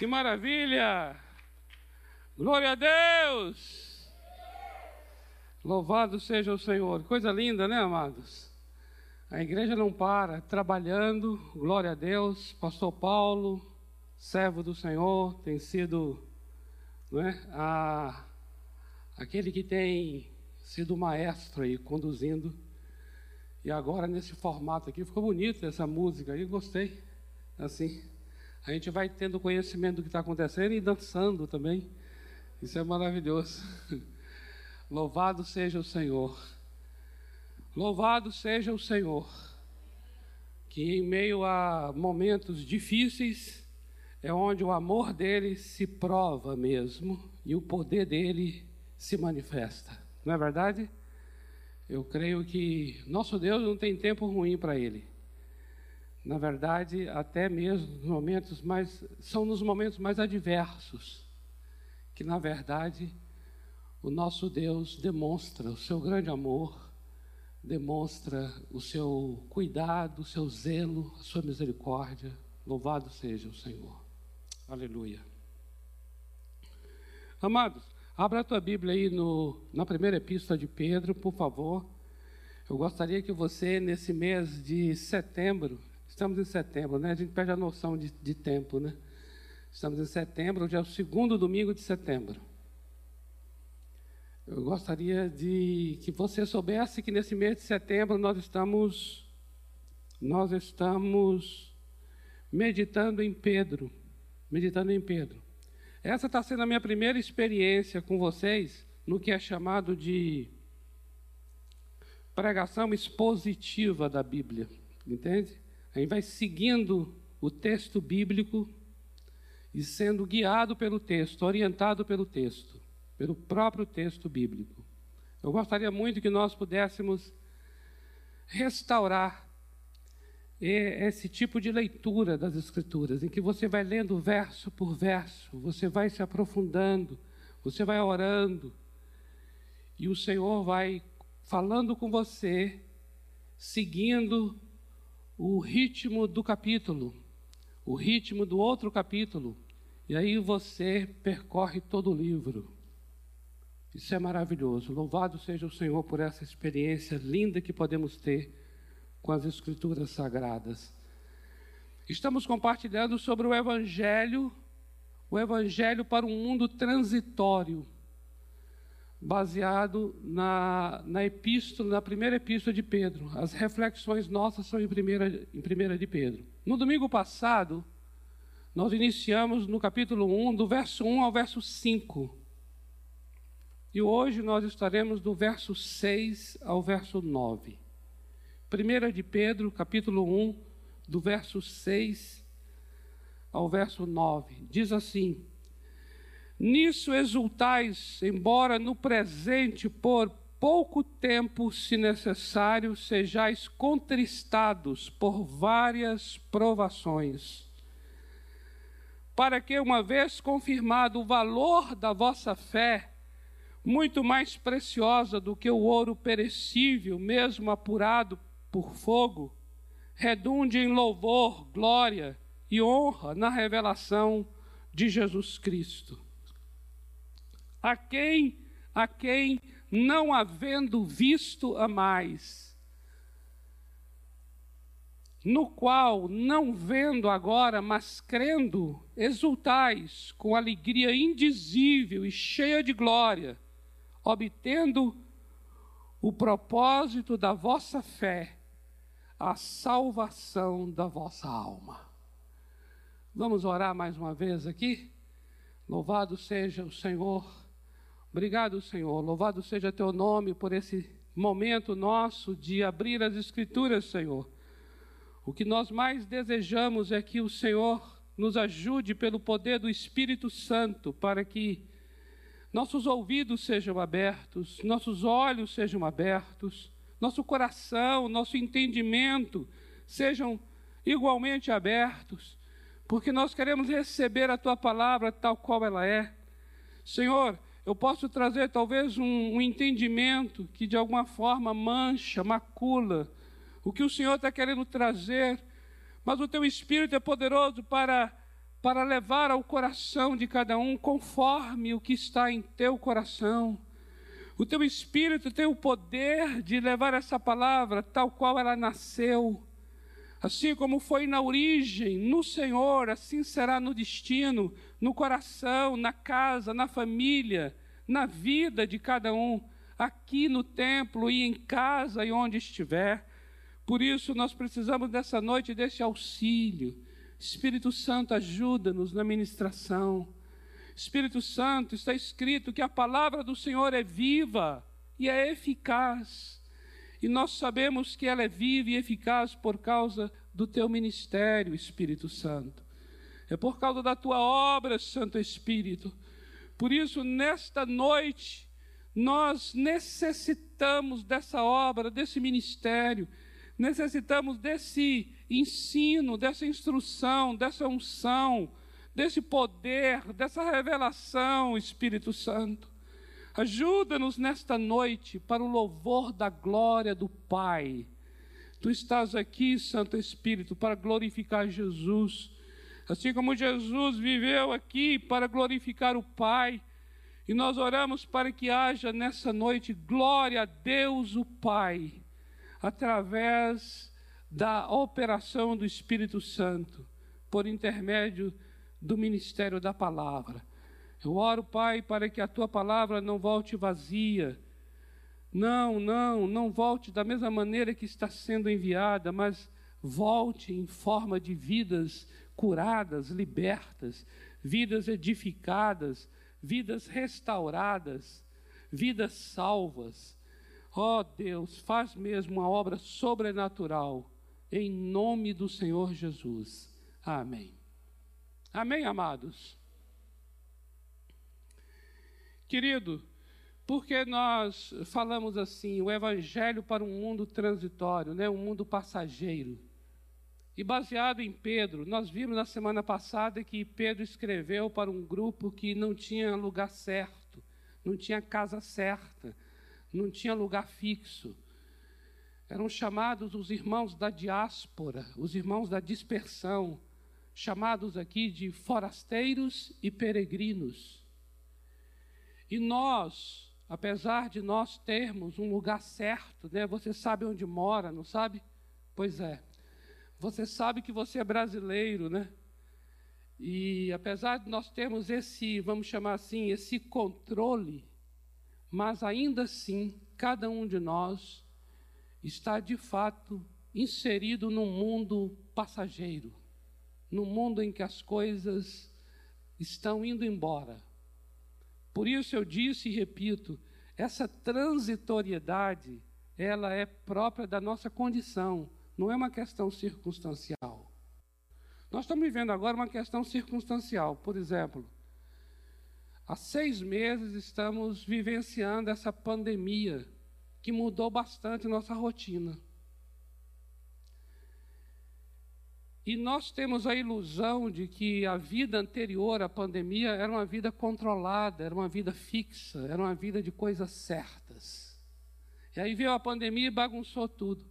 Que maravilha! Glória a Deus! Louvado seja o Senhor. Coisa linda, né, amados? A igreja não para, trabalhando, glória a Deus. Pastor Paulo, servo do Senhor, tem sido né, a, aquele que tem sido maestro aí, conduzindo. E agora, nesse formato aqui, ficou bonito essa música aí, gostei. Assim, a gente vai tendo conhecimento do que está acontecendo e dançando também. Isso é maravilhoso. Louvado seja o Senhor. Louvado seja o Senhor. Que em meio a momentos difíceis é onde o amor dele se prova mesmo e o poder dele se manifesta. Não é verdade? Eu creio que nosso Deus não tem tempo ruim para ele. Na verdade, até mesmo nos momentos mais são nos momentos mais adversos que na verdade o nosso Deus demonstra o seu grande amor, demonstra o seu cuidado, o seu zelo, a sua misericórdia. Louvado seja o Senhor. Aleluia. Amados, abra a tua Bíblia aí no, na primeira epístola de Pedro, por favor. Eu gostaria que você, nesse mês de setembro, estamos em setembro, né? A gente perde a noção de, de tempo, né? Estamos em setembro, hoje é o segundo domingo de setembro. Eu gostaria de que você soubesse que nesse mês de setembro nós estamos nós estamos meditando em Pedro, meditando em Pedro. Essa está sendo a minha primeira experiência com vocês no que é chamado de pregação expositiva da Bíblia, entende? A gente vai seguindo o texto bíblico e sendo guiado pelo texto, orientado pelo texto, pelo próprio texto bíblico. Eu gostaria muito que nós pudéssemos restaurar esse tipo de leitura das Escrituras, em que você vai lendo verso por verso, você vai se aprofundando, você vai orando, e o Senhor vai falando com você, seguindo o ritmo do capítulo, o ritmo do outro capítulo, e aí você percorre todo o livro. Isso é maravilhoso. Louvado seja o Senhor por essa experiência linda que podemos ter com as Escrituras Sagradas. Estamos compartilhando sobre o Evangelho, o Evangelho para um mundo transitório, baseado na, na epístola, na primeira epístola de Pedro. As reflexões nossas são em primeira, em primeira de Pedro. No domingo passado, nós iniciamos no capítulo 1, do verso 1 ao verso 5. E hoje nós estaremos do verso 6 ao verso 9. 1 de Pedro, capítulo 1, do verso 6 ao verso 9. Diz assim: Nisso exultais, embora no presente por pouco tempo, se necessário, sejais contristados por várias provações, para que, uma vez confirmado o valor da vossa fé, muito mais preciosa do que o ouro perecível, mesmo apurado por fogo, redunde em louvor, glória e honra na revelação de Jesus Cristo. A quem, a quem, não havendo visto a mais, no qual, não vendo agora, mas crendo, exultais com alegria indizível e cheia de glória, obtendo o propósito da vossa fé a salvação da vossa alma. Vamos orar mais uma vez aqui? Louvado seja o Senhor. Obrigado, Senhor. Louvado seja teu nome por esse momento nosso de abrir as Escrituras, Senhor. O que nós mais desejamos é que o Senhor nos ajude pelo poder do Espírito Santo para que nossos ouvidos sejam abertos, nossos olhos sejam abertos nosso coração, nosso entendimento sejam igualmente abertos, porque nós queremos receber a tua palavra tal qual ela é. Senhor, eu posso trazer talvez um, um entendimento que de alguma forma mancha, macula o que o Senhor está querendo trazer, mas o teu Espírito é poderoso para para levar ao coração de cada um conforme o que está em teu coração. O teu espírito tem o poder de levar essa palavra tal qual ela nasceu. Assim como foi na origem, no Senhor, assim será no destino, no coração, na casa, na família, na vida de cada um, aqui no templo e em casa e onde estiver. Por isso, nós precisamos dessa noite desse auxílio Espírito Santo, ajuda-nos na ministração. Espírito Santo, está escrito que a palavra do Senhor é viva e é eficaz. E nós sabemos que ela é viva e eficaz por causa do teu ministério, Espírito Santo. É por causa da tua obra, Santo Espírito. Por isso, nesta noite, nós necessitamos dessa obra, desse ministério, necessitamos desse ensino, dessa instrução, dessa unção, desse poder, dessa revelação, Espírito Santo. Ajuda-nos nesta noite para o louvor da glória do Pai. Tu estás aqui, Santo Espírito, para glorificar Jesus. Assim como Jesus viveu aqui para glorificar o Pai, e nós oramos para que haja nessa noite glória a Deus o Pai, através da operação do Espírito Santo, por intermédio do ministério da palavra. Eu oro, Pai, para que a tua palavra não volte vazia. Não, não, não volte da mesma maneira que está sendo enviada, mas volte em forma de vidas curadas, libertas, vidas edificadas, vidas restauradas, vidas salvas. Ó oh, Deus, faz mesmo uma obra sobrenatural em nome do Senhor Jesus. Amém. Amém, amados? Querido, porque nós falamos assim, o evangelho para um mundo transitório, né, um mundo passageiro. E baseado em Pedro, nós vimos na semana passada que Pedro escreveu para um grupo que não tinha lugar certo, não tinha casa certa, não tinha lugar fixo eram chamados os irmãos da diáspora, os irmãos da dispersão, chamados aqui de forasteiros e peregrinos. E nós, apesar de nós termos um lugar certo, né? Você sabe onde mora, não sabe? Pois é. Você sabe que você é brasileiro, né? E apesar de nós termos esse, vamos chamar assim, esse controle, mas ainda assim, cada um de nós está de fato inserido num mundo passageiro, num mundo em que as coisas estão indo embora. Por isso eu disse e repito, essa transitoriedade, ela é própria da nossa condição, não é uma questão circunstancial. Nós estamos vivendo agora uma questão circunstancial, por exemplo, há seis meses estamos vivenciando essa pandemia que mudou bastante nossa rotina. E nós temos a ilusão de que a vida anterior à pandemia era uma vida controlada, era uma vida fixa, era uma vida de coisas certas. E aí veio a pandemia e bagunçou tudo.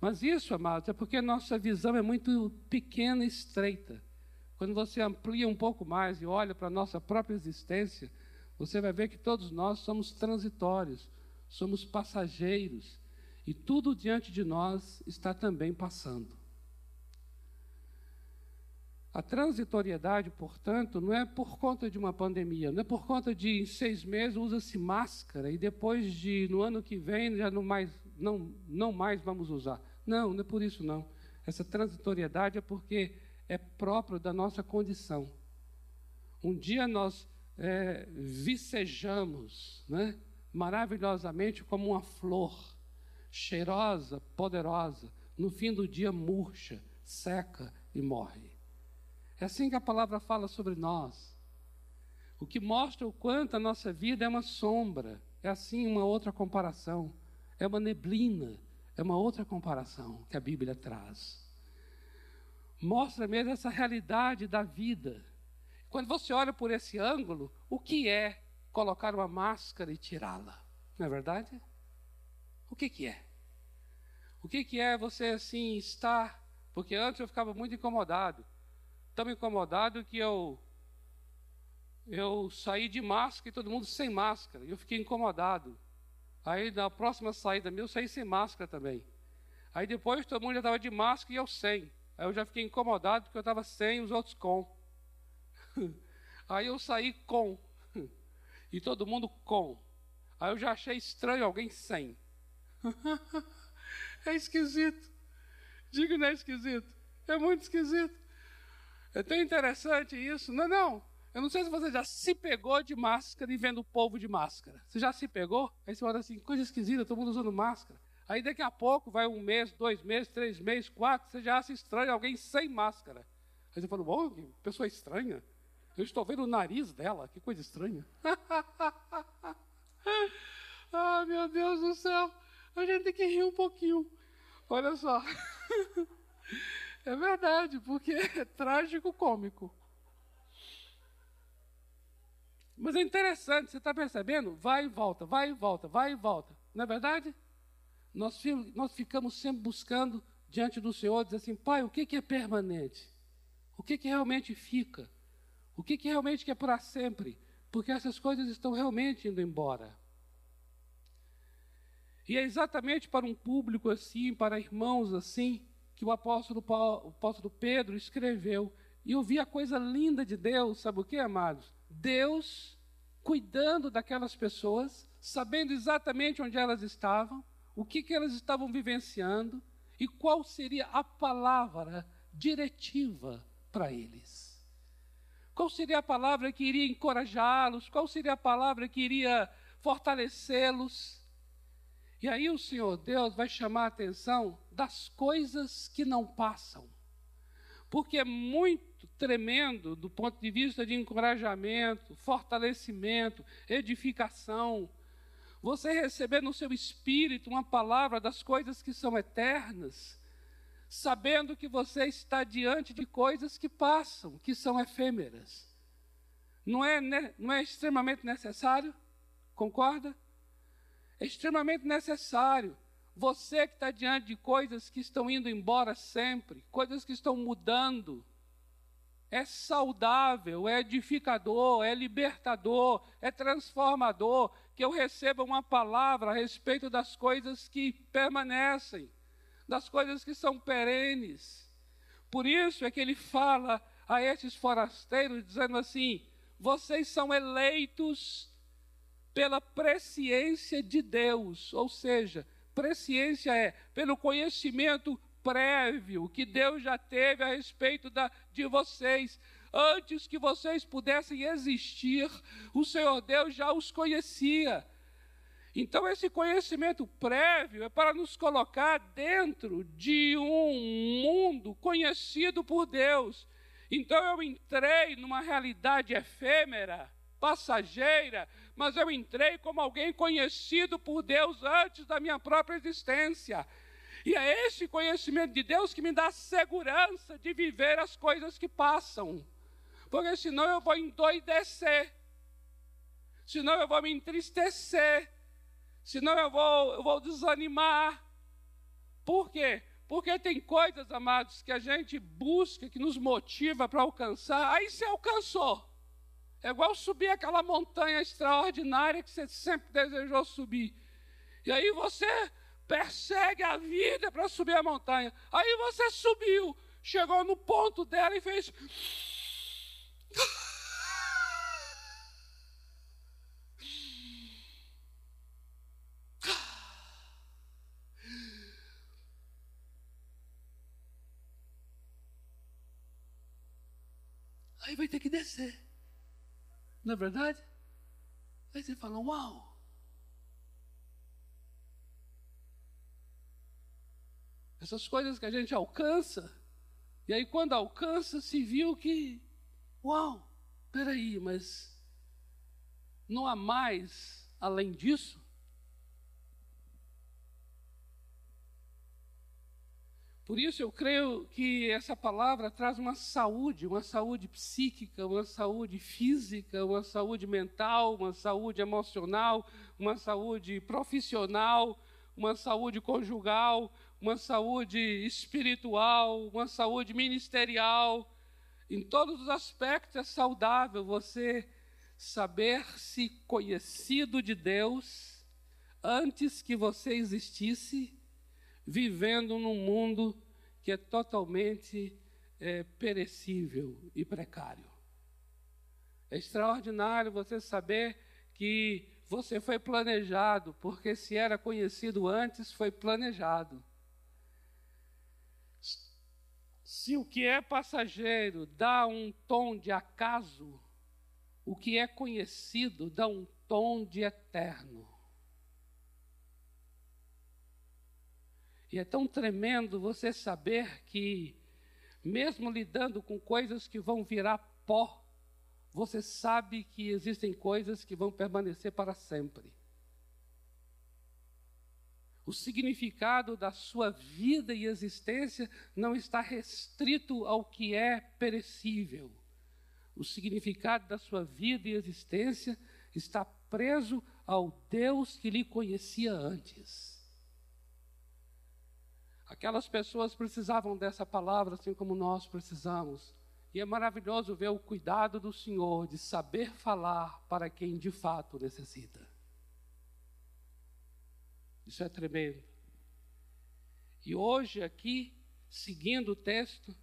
Mas isso, amados, é porque nossa visão é muito pequena e estreita. Quando você amplia um pouco mais e olha para a nossa própria existência, você vai ver que todos nós somos transitórios somos passageiros e tudo diante de nós está também passando. A transitoriedade, portanto, não é por conta de uma pandemia, não é por conta de em seis meses usa-se máscara e depois de no ano que vem já não mais, não, não mais vamos usar. Não, não é por isso não. Essa transitoriedade é porque é próprio da nossa condição. Um dia nós é, vicejamos, né? maravilhosamente como uma flor, cheirosa, poderosa, no fim do dia murcha, seca e morre. É assim que a palavra fala sobre nós. O que mostra o quanto a nossa vida é uma sombra, é assim uma outra comparação, é uma neblina, é uma outra comparação que a Bíblia traz. Mostra mesmo essa realidade da vida. Quando você olha por esse ângulo, o que é colocar uma máscara e tirá-la. Não é verdade? O que, que é? O que, que é você assim estar? Porque antes eu ficava muito incomodado. Tão incomodado que eu eu saí de máscara e todo mundo sem máscara. E eu fiquei incomodado. Aí na próxima saída minha eu saí sem máscara também. Aí depois todo mundo já estava de máscara e eu sem. Aí eu já fiquei incomodado porque eu estava sem os outros com. Aí eu saí com. E todo mundo com. Aí eu já achei estranho alguém sem. É esquisito. Diga não é esquisito. É muito esquisito. É tão interessante isso. Não, não. Eu não sei se você já se pegou de máscara e vendo o povo de máscara. Você já se pegou? Aí você olha assim, coisa esquisita, todo mundo usando máscara. Aí daqui a pouco vai um mês, dois meses, três meses, quatro, você já acha estranho alguém sem máscara. Aí você fala, bom, que pessoa estranha. Eu estou vendo o nariz dela, que coisa estranha. ah, meu Deus do céu. A gente tem que rir um pouquinho. Olha só. é verdade, porque é trágico cômico. Mas é interessante, você está percebendo? Vai e volta, vai e volta, vai e volta. Não é verdade? Nós, nós ficamos sempre buscando diante do Senhor, dizer assim, Pai, o que, que é permanente? O que, que realmente fica? O que, que realmente que é para sempre? Porque essas coisas estão realmente indo embora. E é exatamente para um público assim, para irmãos assim, que o apóstolo, Paulo, o apóstolo Pedro escreveu. E eu vi a coisa linda de Deus, sabe o que, amados? Deus cuidando daquelas pessoas, sabendo exatamente onde elas estavam, o que, que elas estavam vivenciando e qual seria a palavra diretiva para eles. Qual seria a palavra que iria encorajá-los? Qual seria a palavra que iria fortalecê-los? E aí o Senhor Deus vai chamar a atenção das coisas que não passam. Porque é muito tremendo do ponto de vista de encorajamento, fortalecimento, edificação. Você receber no seu espírito uma palavra das coisas que são eternas, sabendo que você está diante de coisas que passam, que são efêmeras. Não é, não é extremamente necessário? Concorda? É extremamente necessário. Você que está diante de coisas que estão indo embora sempre, coisas que estão mudando, é saudável, é edificador, é libertador, é transformador, que eu receba uma palavra a respeito das coisas que permanecem, das coisas que são perenes. Por isso é que ele fala a esses forasteiros, dizendo assim: vocês são eleitos pela presciência de Deus, ou seja, presciência é pelo conhecimento prévio que Deus já teve a respeito da, de vocês. Antes que vocês pudessem existir, o Senhor Deus já os conhecia. Então, esse conhecimento prévio é para nos colocar dentro de um mundo conhecido por Deus. Então, eu entrei numa realidade efêmera, passageira, mas eu entrei como alguém conhecido por Deus antes da minha própria existência. E é esse conhecimento de Deus que me dá segurança de viver as coisas que passam. Porque senão eu vou endoidecer. Senão eu vou me entristecer. Senão eu vou, eu vou desanimar. Por quê? Porque tem coisas, amados, que a gente busca, que nos motiva para alcançar, aí você alcançou. É igual subir aquela montanha extraordinária que você sempre desejou subir. E aí você persegue a vida para subir a montanha. Aí você subiu, chegou no ponto dela e fez. Aí vai ter que descer. Não é verdade? Aí você fala, uau! Essas coisas que a gente alcança, e aí quando alcança, se viu que, uau, peraí, mas não há mais além disso? Por isso eu creio que essa palavra traz uma saúde, uma saúde psíquica, uma saúde física, uma saúde mental, uma saúde emocional, uma saúde profissional, uma saúde conjugal, uma saúde espiritual, uma saúde ministerial. Em todos os aspectos é saudável você saber-se conhecido de Deus antes que você existisse, vivendo num mundo que é totalmente é, perecível e precário. É extraordinário você saber que você foi planejado, porque se era conhecido antes, foi planejado. Se o que é passageiro dá um tom de acaso, o que é conhecido dá um tom de eterno. E é tão tremendo você saber que, mesmo lidando com coisas que vão virar pó, você sabe que existem coisas que vão permanecer para sempre. O significado da sua vida e existência não está restrito ao que é perecível. O significado da sua vida e existência está preso ao Deus que lhe conhecia antes. Aquelas pessoas precisavam dessa palavra, assim como nós precisamos. E é maravilhoso ver o cuidado do Senhor de saber falar para quem de fato necessita. Isso é tremendo. E hoje, aqui, seguindo o texto,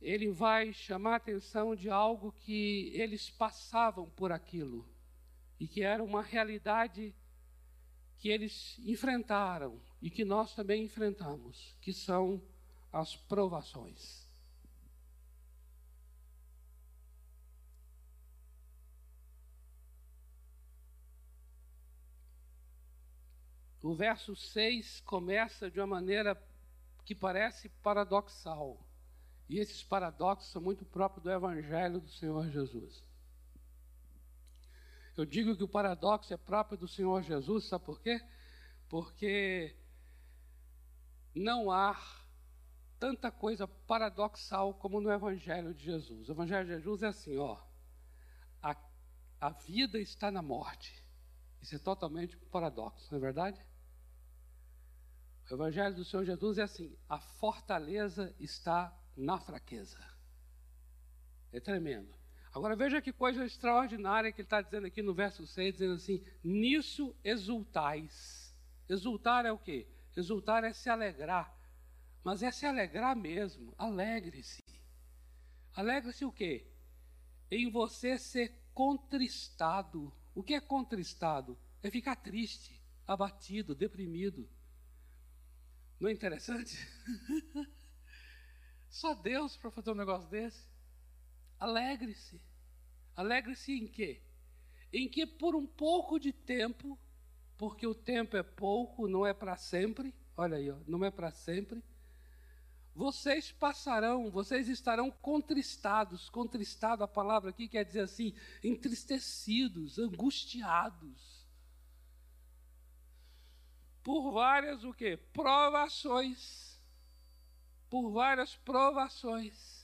ele vai chamar a atenção de algo que eles passavam por aquilo e que era uma realidade que eles enfrentaram e que nós também enfrentamos, que são as provações. O verso 6 começa de uma maneira que parece paradoxal. E esses paradoxos são muito próprios do Evangelho do Senhor Jesus. Eu digo que o paradoxo é próprio do Senhor Jesus, sabe por quê? Porque não há tanta coisa paradoxal como no Evangelho de Jesus. O Evangelho de Jesus é assim, ó. A, a vida está na morte. Isso é totalmente paradoxo, não é verdade? O Evangelho do Senhor Jesus é assim: a fortaleza está na fraqueza. É tremendo. Agora veja que coisa extraordinária que ele está dizendo aqui no verso 6, dizendo assim: nisso exultais. Exultar é o quê? Exultar é se alegrar. Mas é se alegrar mesmo. Alegre-se. Alegre-se o quê? Em você ser contristado. O que é contristado? É ficar triste, abatido, deprimido. Não é interessante? Só Deus para fazer um negócio desse. Alegre-se. Alegre-se em quê? Em que por um pouco de tempo, porque o tempo é pouco, não é para sempre, olha aí, ó, não é para sempre, vocês passarão, vocês estarão contristados. Contristado, a palavra aqui quer dizer assim, entristecidos, angustiados por várias o quê? Provações. Por várias provações.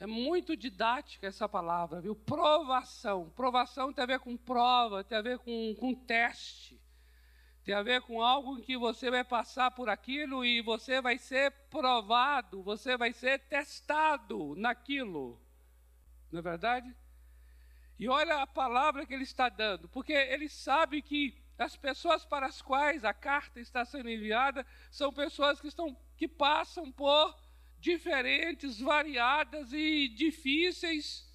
É muito didática essa palavra, viu? Provação. Provação tem a ver com prova, tem a ver com, com teste. Tem a ver com algo em que você vai passar por aquilo e você vai ser provado, você vai ser testado naquilo. Não é verdade? E olha a palavra que ele está dando, porque ele sabe que as pessoas para as quais a carta está sendo enviada são pessoas que, estão, que passam por diferentes, variadas e difíceis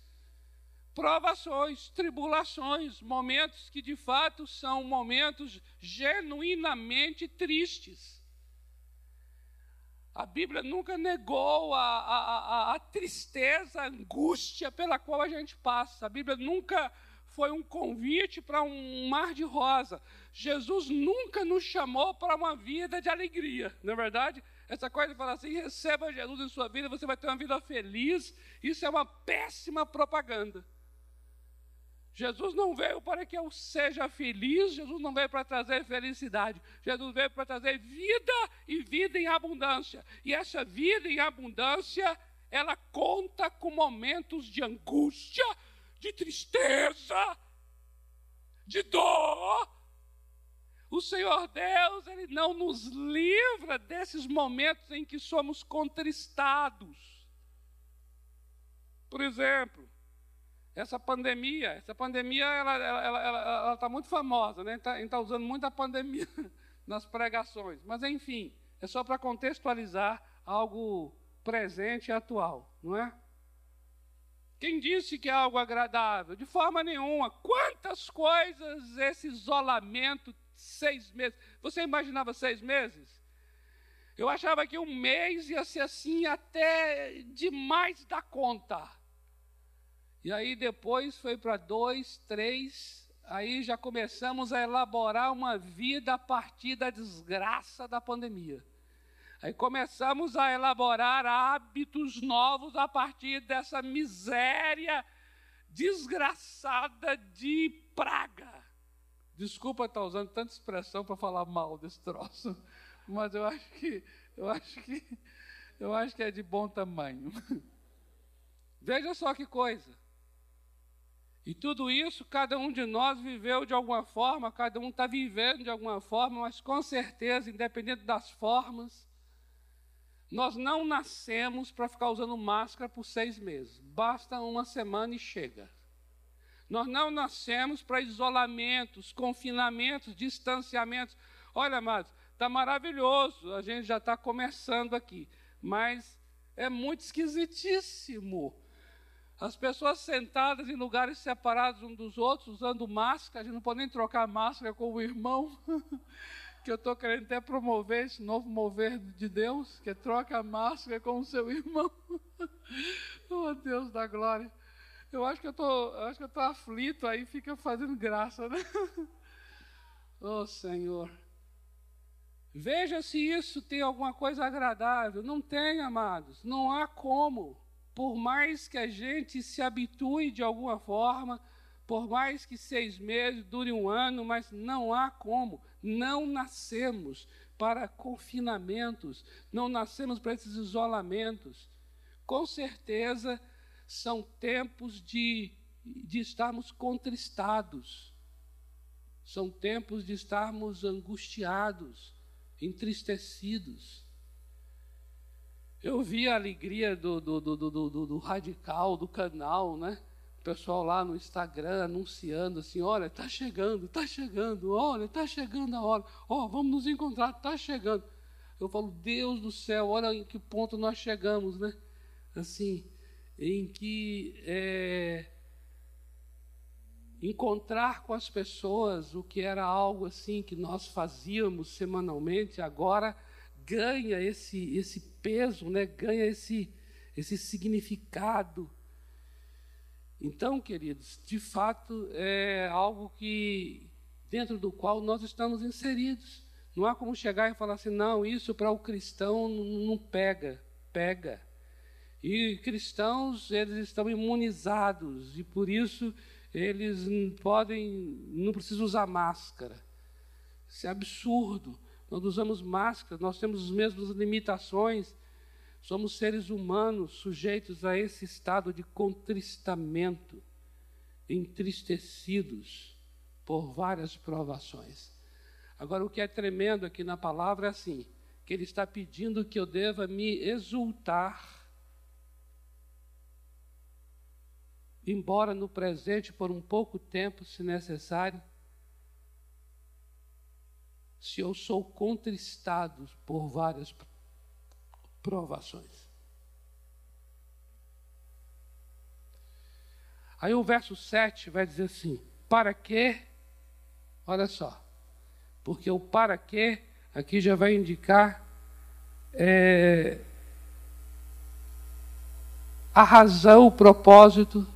provações, tribulações, momentos que de fato são momentos genuinamente tristes. A Bíblia nunca negou a, a, a, a tristeza, a angústia pela qual a gente passa. A Bíblia nunca foi um convite para um mar de rosa. Jesus nunca nos chamou para uma vida de alegria, não é verdade? Essa coisa de falar assim, receba Jesus em sua vida, você vai ter uma vida feliz, isso é uma péssima propaganda. Jesus não veio para que eu seja feliz, Jesus não veio para trazer felicidade, Jesus veio para trazer vida e vida em abundância. E essa vida em abundância, ela conta com momentos de angústia, de tristeza, de dor. O Senhor Deus, Ele não nos livra desses momentos em que somos contristados. Por exemplo, essa pandemia, essa pandemia ela está ela, ela, ela, tá muito famosa, né? Tá, a gente está usando muito a pandemia nas pregações. Mas, enfim, é só para contextualizar algo presente e atual, não é? Quem disse que é algo agradável? De forma nenhuma. Quantas coisas esse isolamento, seis meses. Você imaginava seis meses? Eu achava que um mês ia ser assim até demais da conta. E aí depois foi para dois, três, aí já começamos a elaborar uma vida a partir da desgraça da pandemia. Aí começamos a elaborar hábitos novos a partir dessa miséria desgraçada de praga. Desculpa estar usando tanta expressão para falar mal desse troço, mas eu acho que eu acho que eu acho que é de bom tamanho. Veja só que coisa. E tudo isso, cada um de nós viveu de alguma forma, cada um está vivendo de alguma forma, mas com certeza, independente das formas, nós não nascemos para ficar usando máscara por seis meses. Basta uma semana e chega. Nós não nascemos para isolamentos, confinamentos, distanciamentos. Olha, amados, está maravilhoso, a gente já está começando aqui, mas é muito esquisitíssimo. As pessoas sentadas em lugares separados uns dos outros, usando máscara, a gente não pode nem trocar máscara com o irmão. que eu estou querendo até promover esse novo mover de Deus, que é troca máscara com o seu irmão. oh, Deus da glória. Eu acho que eu tô, acho que eu tô aflito aí, fica fazendo graça, né? oh, Senhor. Veja se isso tem alguma coisa agradável. Não tem, amados. Não há como. Por mais que a gente se habitue de alguma forma, por mais que seis meses dure um ano, mas não há como. Não nascemos para confinamentos, não nascemos para esses isolamentos. Com certeza são tempos de, de estarmos contristados, são tempos de estarmos angustiados, entristecidos. Eu vi a alegria do, do, do, do, do radical, do canal, né? pessoal lá no Instagram anunciando assim: olha, está chegando, está chegando, olha, está chegando a hora, ó, oh, vamos nos encontrar, está chegando. Eu falo, Deus do céu, olha em que ponto nós chegamos, né? Assim, em que é, encontrar com as pessoas o que era algo assim que nós fazíamos semanalmente, agora ganha esse, esse peso, né? ganha esse, esse significado então, queridos, de fato é algo que dentro do qual nós estamos inseridos. Não há como chegar e falar assim, não, isso para o cristão não pega, pega. E cristãos, eles estão imunizados e por isso eles podem, não precisam usar máscara. Isso é absurdo. Nós usamos máscara, nós temos as mesmas limitações, Somos seres humanos sujeitos a esse estado de contristamento, entristecidos por várias provações. Agora, o que é tremendo aqui na palavra é assim: que ele está pedindo que eu deva me exultar, embora no presente, por um pouco tempo, se necessário, se eu sou contristado por várias provações. Aí o verso 7 vai dizer assim: para que, olha só, porque o para que aqui já vai indicar é, a razão, o propósito,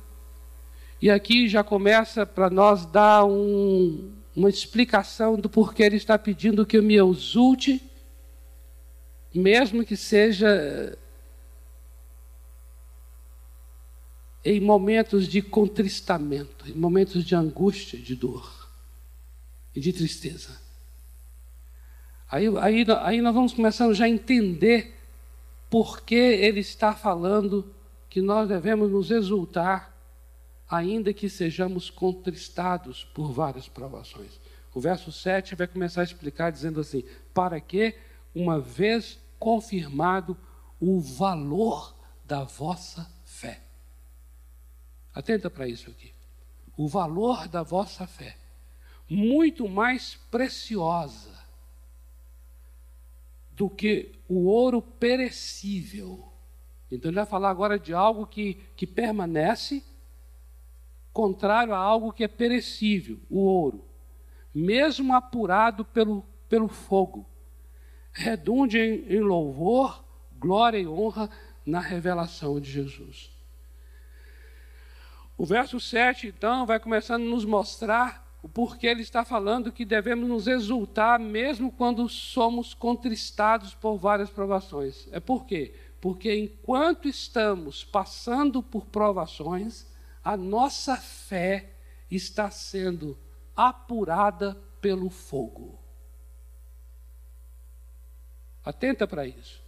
e aqui já começa para nós dar um, uma explicação do porquê ele está pedindo que eu me exulte mesmo que seja em momentos de contristamento, em momentos de angústia, de dor e de tristeza. Aí, aí, aí nós vamos começando já a entender por que ele está falando que nós devemos nos exultar, ainda que sejamos contristados por várias provações. O verso 7 vai começar a explicar dizendo assim: para que uma vez confirmado o valor da vossa fé. Atenta para isso aqui. O valor da vossa fé, muito mais preciosa do que o ouro perecível. Então ele vai falar agora de algo que, que permanece, contrário a algo que é perecível, o ouro, mesmo apurado pelo, pelo fogo, redunde em, em louvor, glória e honra na revelação de Jesus. O verso 7, então, vai começando a nos mostrar o porquê ele está falando que devemos nos exultar mesmo quando somos contristados por várias provações. É por quê? Porque enquanto estamos passando por provações, a nossa fé está sendo apurada pelo fogo. Atenta para isso.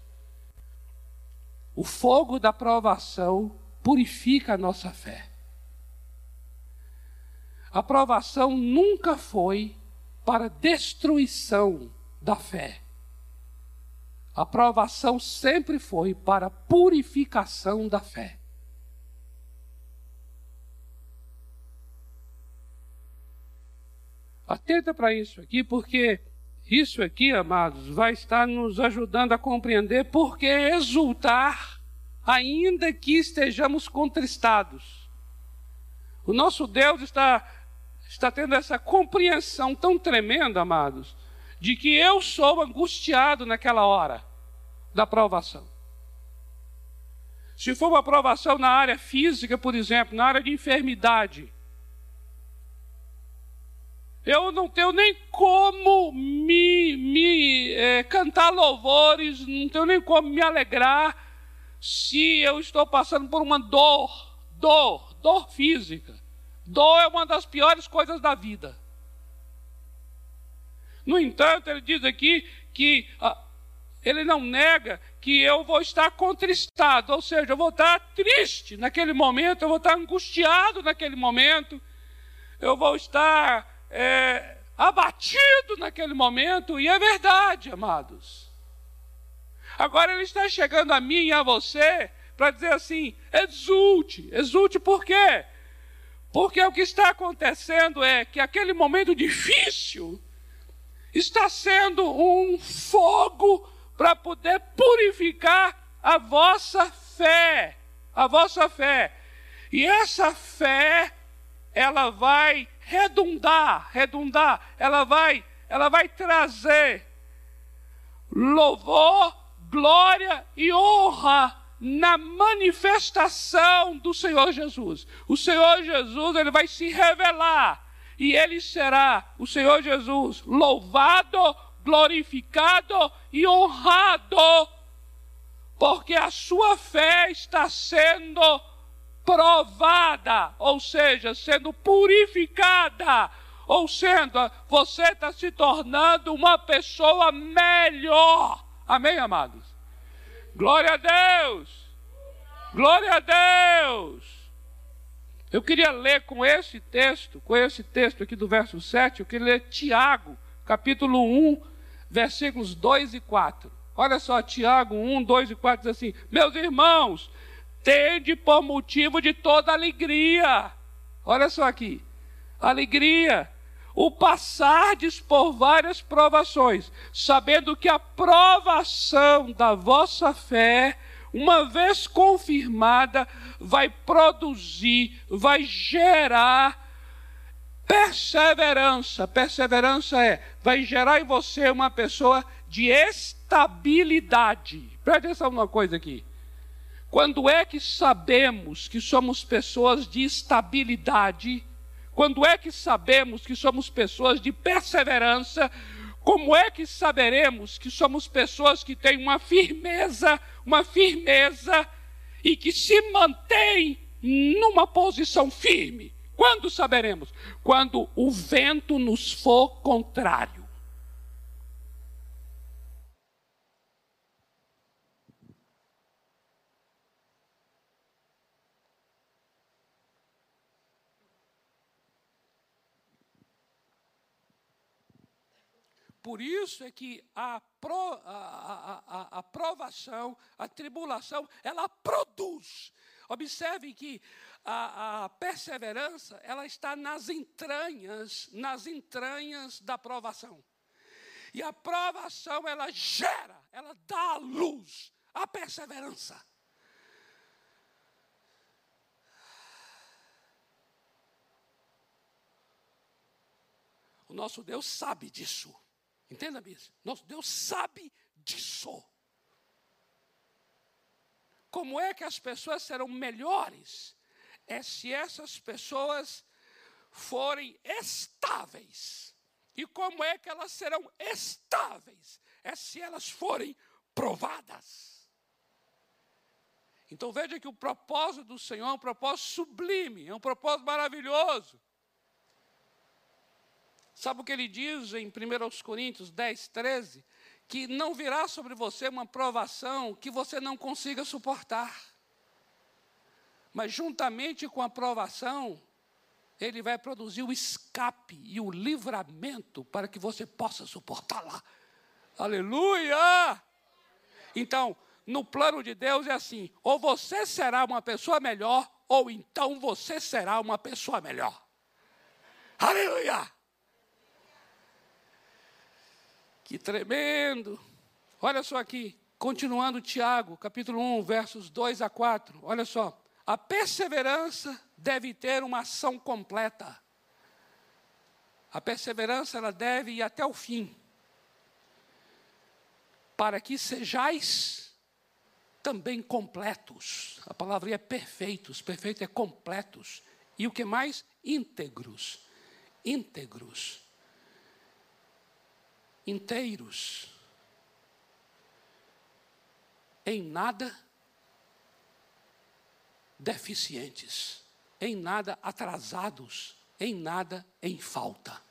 O fogo da provação purifica a nossa fé. A provação nunca foi para destruição da fé. A provação sempre foi para purificação da fé. Atenta para isso aqui, porque isso aqui, amados, vai estar nos ajudando a compreender por que exultar, ainda que estejamos contristados. O nosso Deus está está tendo essa compreensão tão tremenda, amados, de que eu sou angustiado naquela hora da provação. Se for uma provação na área física, por exemplo, na área de enfermidade, eu não tenho nem como me, me é, cantar louvores, não tenho nem como me alegrar se eu estou passando por uma dor, dor, dor física. Dor é uma das piores coisas da vida. No entanto, ele diz aqui que ah, ele não nega que eu vou estar contristado, ou seja, eu vou estar triste naquele momento, eu vou estar angustiado naquele momento, eu vou estar é, abatido naquele momento, e é verdade, amados. Agora ele está chegando a mim e a você para dizer assim: exulte, exulte por quê? Porque o que está acontecendo é que aquele momento difícil está sendo um fogo para poder purificar a vossa fé, a vossa fé. E essa fé, ela vai redundar, redundar, ela vai, ela vai trazer louvor, glória e honra na manifestação do Senhor Jesus. O Senhor Jesus, ele vai se revelar e ele será o Senhor Jesus louvado, glorificado e honrado, porque a sua fé está sendo provada, ou seja, sendo purificada, ou sendo, você está se tornando uma pessoa melhor. Amém, amados? Glória a Deus! Glória a Deus! Eu queria ler com esse texto, com esse texto aqui do verso 7, eu queria ler Tiago, capítulo 1, versículos 2 e 4. Olha só, Tiago 1, 2 e 4 diz assim: Meus irmãos, tende por motivo de toda alegria. Olha só aqui, alegria o passardes por várias provações, sabendo que a provação da vossa fé, uma vez confirmada, vai produzir, vai gerar perseverança. Perseverança é, vai gerar em você uma pessoa de estabilidade. Preste atenção numa coisa aqui. Quando é que sabemos que somos pessoas de estabilidade? Quando é que sabemos que somos pessoas de perseverança? Como é que saberemos que somos pessoas que têm uma firmeza, uma firmeza e que se mantêm numa posição firme? Quando saberemos? Quando o vento nos for contrário. Por isso é que a, pro, a, a, a, provação, a tribulação, ela produz. Observe que a, a, perseverança, ela está nas entranhas, nas entranhas da provação. E a provação, ela gera, ela dá à luz a perseverança. O nosso Deus sabe disso. Entenda isso. Nosso Deus sabe disso. Como é que as pessoas serão melhores? É se essas pessoas forem estáveis. E como é que elas serão estáveis? É se elas forem provadas. Então veja que o propósito do Senhor é um propósito sublime, é um propósito maravilhoso. Sabe o que ele diz em 1 Coríntios 10, 13? Que não virá sobre você uma provação que você não consiga suportar. Mas juntamente com a provação, ele vai produzir o escape e o livramento para que você possa suportá-la. Aleluia! Então, no plano de Deus é assim: ou você será uma pessoa melhor, ou então você será uma pessoa melhor. Aleluia! Que tremendo! Olha só aqui, continuando Tiago, capítulo 1, versos 2 a 4. Olha só. A perseverança deve ter uma ação completa. A perseverança ela deve ir até o fim. Para que sejais também completos. A palavra é perfeitos, perfeito é completos. E o que mais? Íntegros. Íntegros inteiros, em nada deficientes, em nada atrasados, em nada em falta.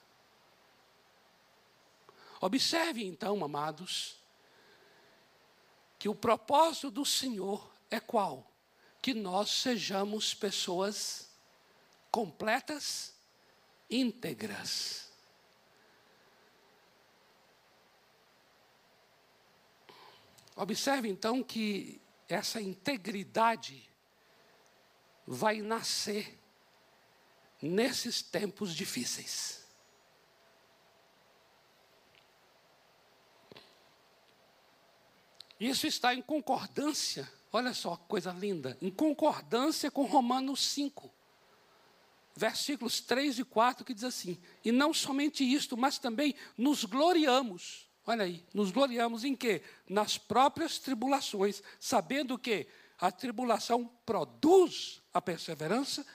Observe então, amados, que o propósito do Senhor é qual? Que nós sejamos pessoas completas, íntegras Observe então que essa integridade vai nascer nesses tempos difíceis. Isso está em concordância, olha só, coisa linda, em concordância com Romanos 5, versículos 3 e 4, que diz assim: E não somente isto, mas também nos gloriamos Olha aí, nos gloriamos em quê? Nas próprias tribulações, sabendo que a tribulação produz a perseverança,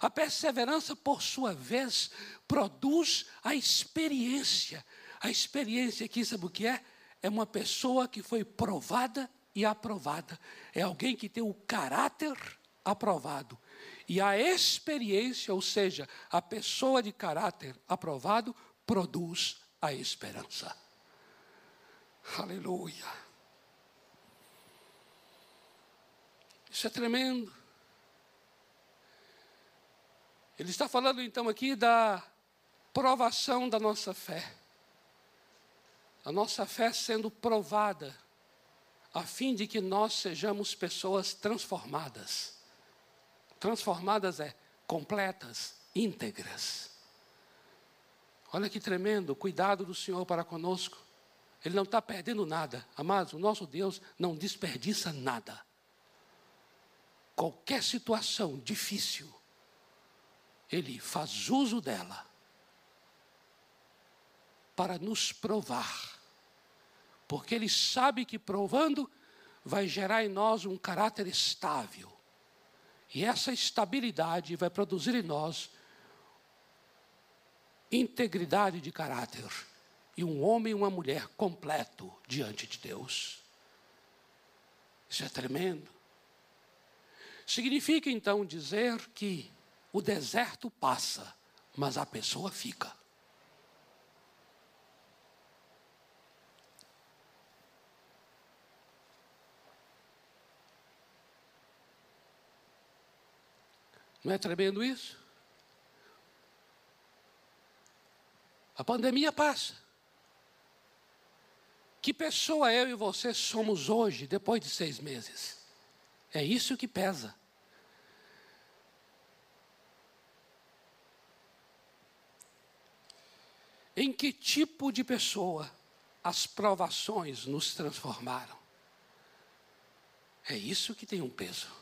a perseverança, por sua vez, produz a experiência. A experiência aqui, sabe o que é? É uma pessoa que foi provada e aprovada. É alguém que tem o caráter aprovado. E a experiência, ou seja, a pessoa de caráter aprovado, produz a esperança. Aleluia. Isso é tremendo. Ele está falando então aqui da provação da nossa fé. A nossa fé sendo provada, a fim de que nós sejamos pessoas transformadas. Transformadas é completas, íntegras. Olha que tremendo, cuidado do Senhor para conosco. Ele não está perdendo nada. Amados, o nosso Deus não desperdiça nada. Qualquer situação difícil, Ele faz uso dela para nos provar. Porque Ele sabe que provando vai gerar em nós um caráter estável. E essa estabilidade vai produzir em nós integridade de caráter e um homem e uma mulher completo diante de Deus. Isso é tremendo. Significa então dizer que o deserto passa, mas a pessoa fica. Não é tremendo isso? A pandemia passa. Que pessoa eu e você somos hoje, depois de seis meses? É isso que pesa. Em que tipo de pessoa as provações nos transformaram? É isso que tem um peso.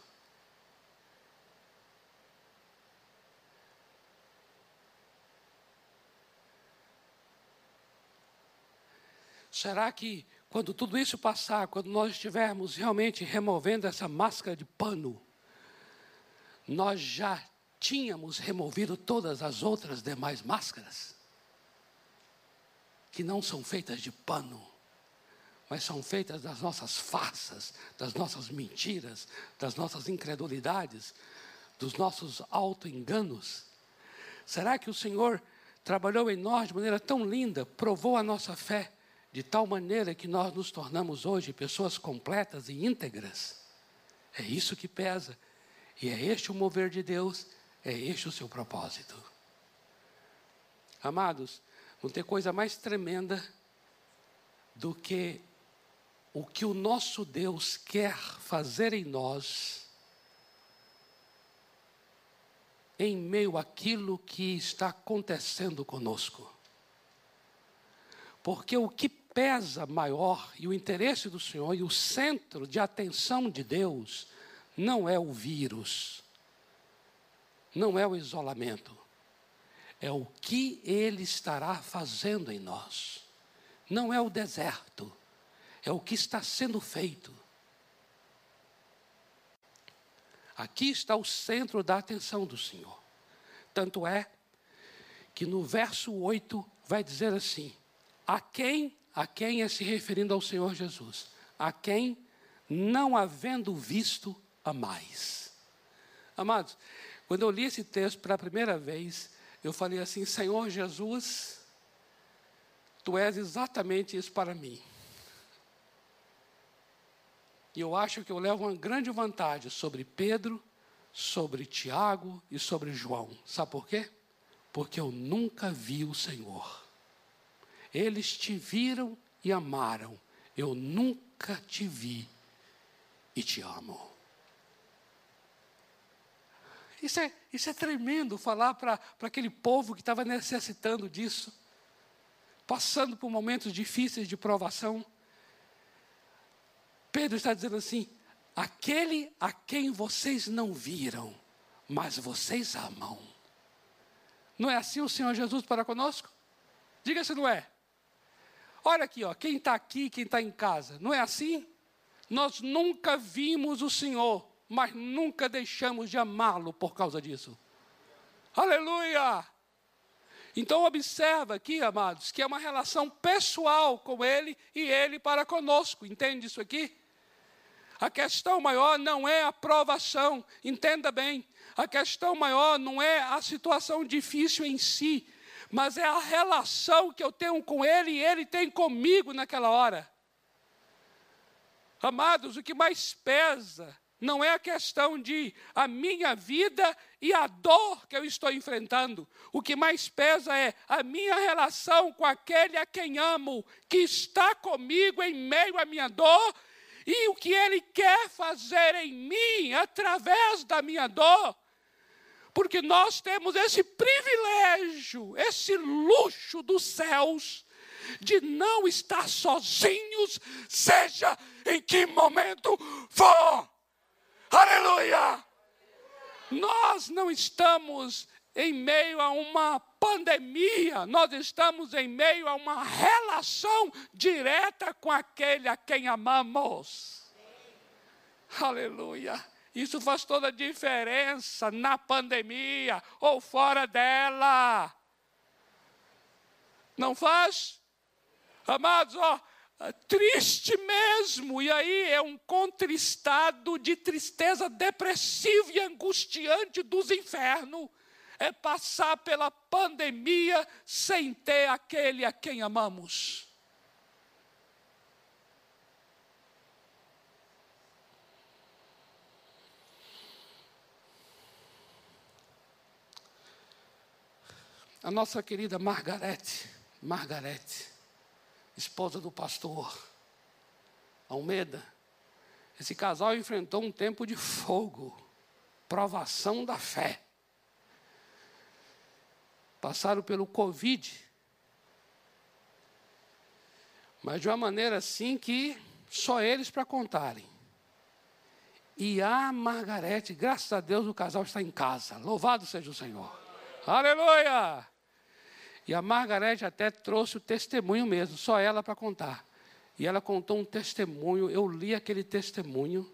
Será que quando tudo isso passar, quando nós estivermos realmente removendo essa máscara de pano, nós já tínhamos removido todas as outras demais máscaras? Que não são feitas de pano, mas são feitas das nossas farsas, das nossas mentiras, das nossas incredulidades, dos nossos auto-enganos. Será que o Senhor trabalhou em nós de maneira tão linda, provou a nossa fé, de tal maneira que nós nos tornamos hoje pessoas completas e íntegras? É isso que pesa. E é este o mover de Deus, é este o seu propósito. Amados, não tem coisa mais tremenda do que o que o nosso Deus quer fazer em nós, em meio àquilo que está acontecendo conosco. Porque o que pesa maior e o interesse do Senhor e o centro de atenção de Deus não é o vírus, não é o isolamento, é o que Ele estará fazendo em nós, não é o deserto é o que está sendo feito. Aqui está o centro da atenção do Senhor. Tanto é que no verso 8 vai dizer assim: a quem, a quem é se referindo ao Senhor Jesus, a quem não havendo visto a mais. Amados, quando eu li esse texto pela primeira vez, eu falei assim: Senhor Jesus, tu és exatamente isso para mim. E eu acho que eu levo uma grande vantagem sobre Pedro, sobre Tiago e sobre João. Sabe por quê? Porque eu nunca vi o Senhor. Eles te viram e amaram. Eu nunca te vi e te amo. Isso é, isso é tremendo falar para aquele povo que estava necessitando disso, passando por momentos difíceis de provação. Pedro está dizendo assim: aquele a quem vocês não viram, mas vocês amam. Não é assim o Senhor Jesus para conosco? Diga se não é. Olha aqui, ó, quem está aqui, quem está em casa, não é assim? Nós nunca vimos o Senhor, mas nunca deixamos de amá-lo por causa disso. Aleluia! Então observa aqui, amados, que é uma relação pessoal com Ele e Ele para conosco. Entende isso aqui? A questão maior não é a provação, entenda bem. A questão maior não é a situação difícil em si, mas é a relação que eu tenho com Ele e Ele tem comigo naquela hora. Amados, o que mais pesa não é a questão de a minha vida e a dor que eu estou enfrentando. O que mais pesa é a minha relação com aquele a quem amo, que está comigo em meio à minha dor e o que Ele quer fazer em mim através da minha dor. Porque nós temos esse privilégio, esse luxo dos céus, de não estar sozinhos, seja em que momento for. Aleluia! Nós não estamos em meio a uma pandemia, nós estamos em meio a uma relação direta com aquele a quem amamos. Aleluia. Isso faz toda a diferença na pandemia ou fora dela. Não faz? Amados, ó, triste mesmo, e aí é um contristado de tristeza depressiva e angustiante dos infernos é passar pela pandemia sem ter aquele a quem amamos. A nossa querida Margarete, Margarete, esposa do pastor Almeida, esse casal enfrentou um tempo de fogo, provação da fé passaram pelo Covid Mas de uma maneira assim que só eles para contarem. E a Margarete, graças a Deus, o casal está em casa. Louvado seja o Senhor. Aleluia! E a Margarete até trouxe o testemunho mesmo, só ela para contar. E ela contou um testemunho, eu li aquele testemunho.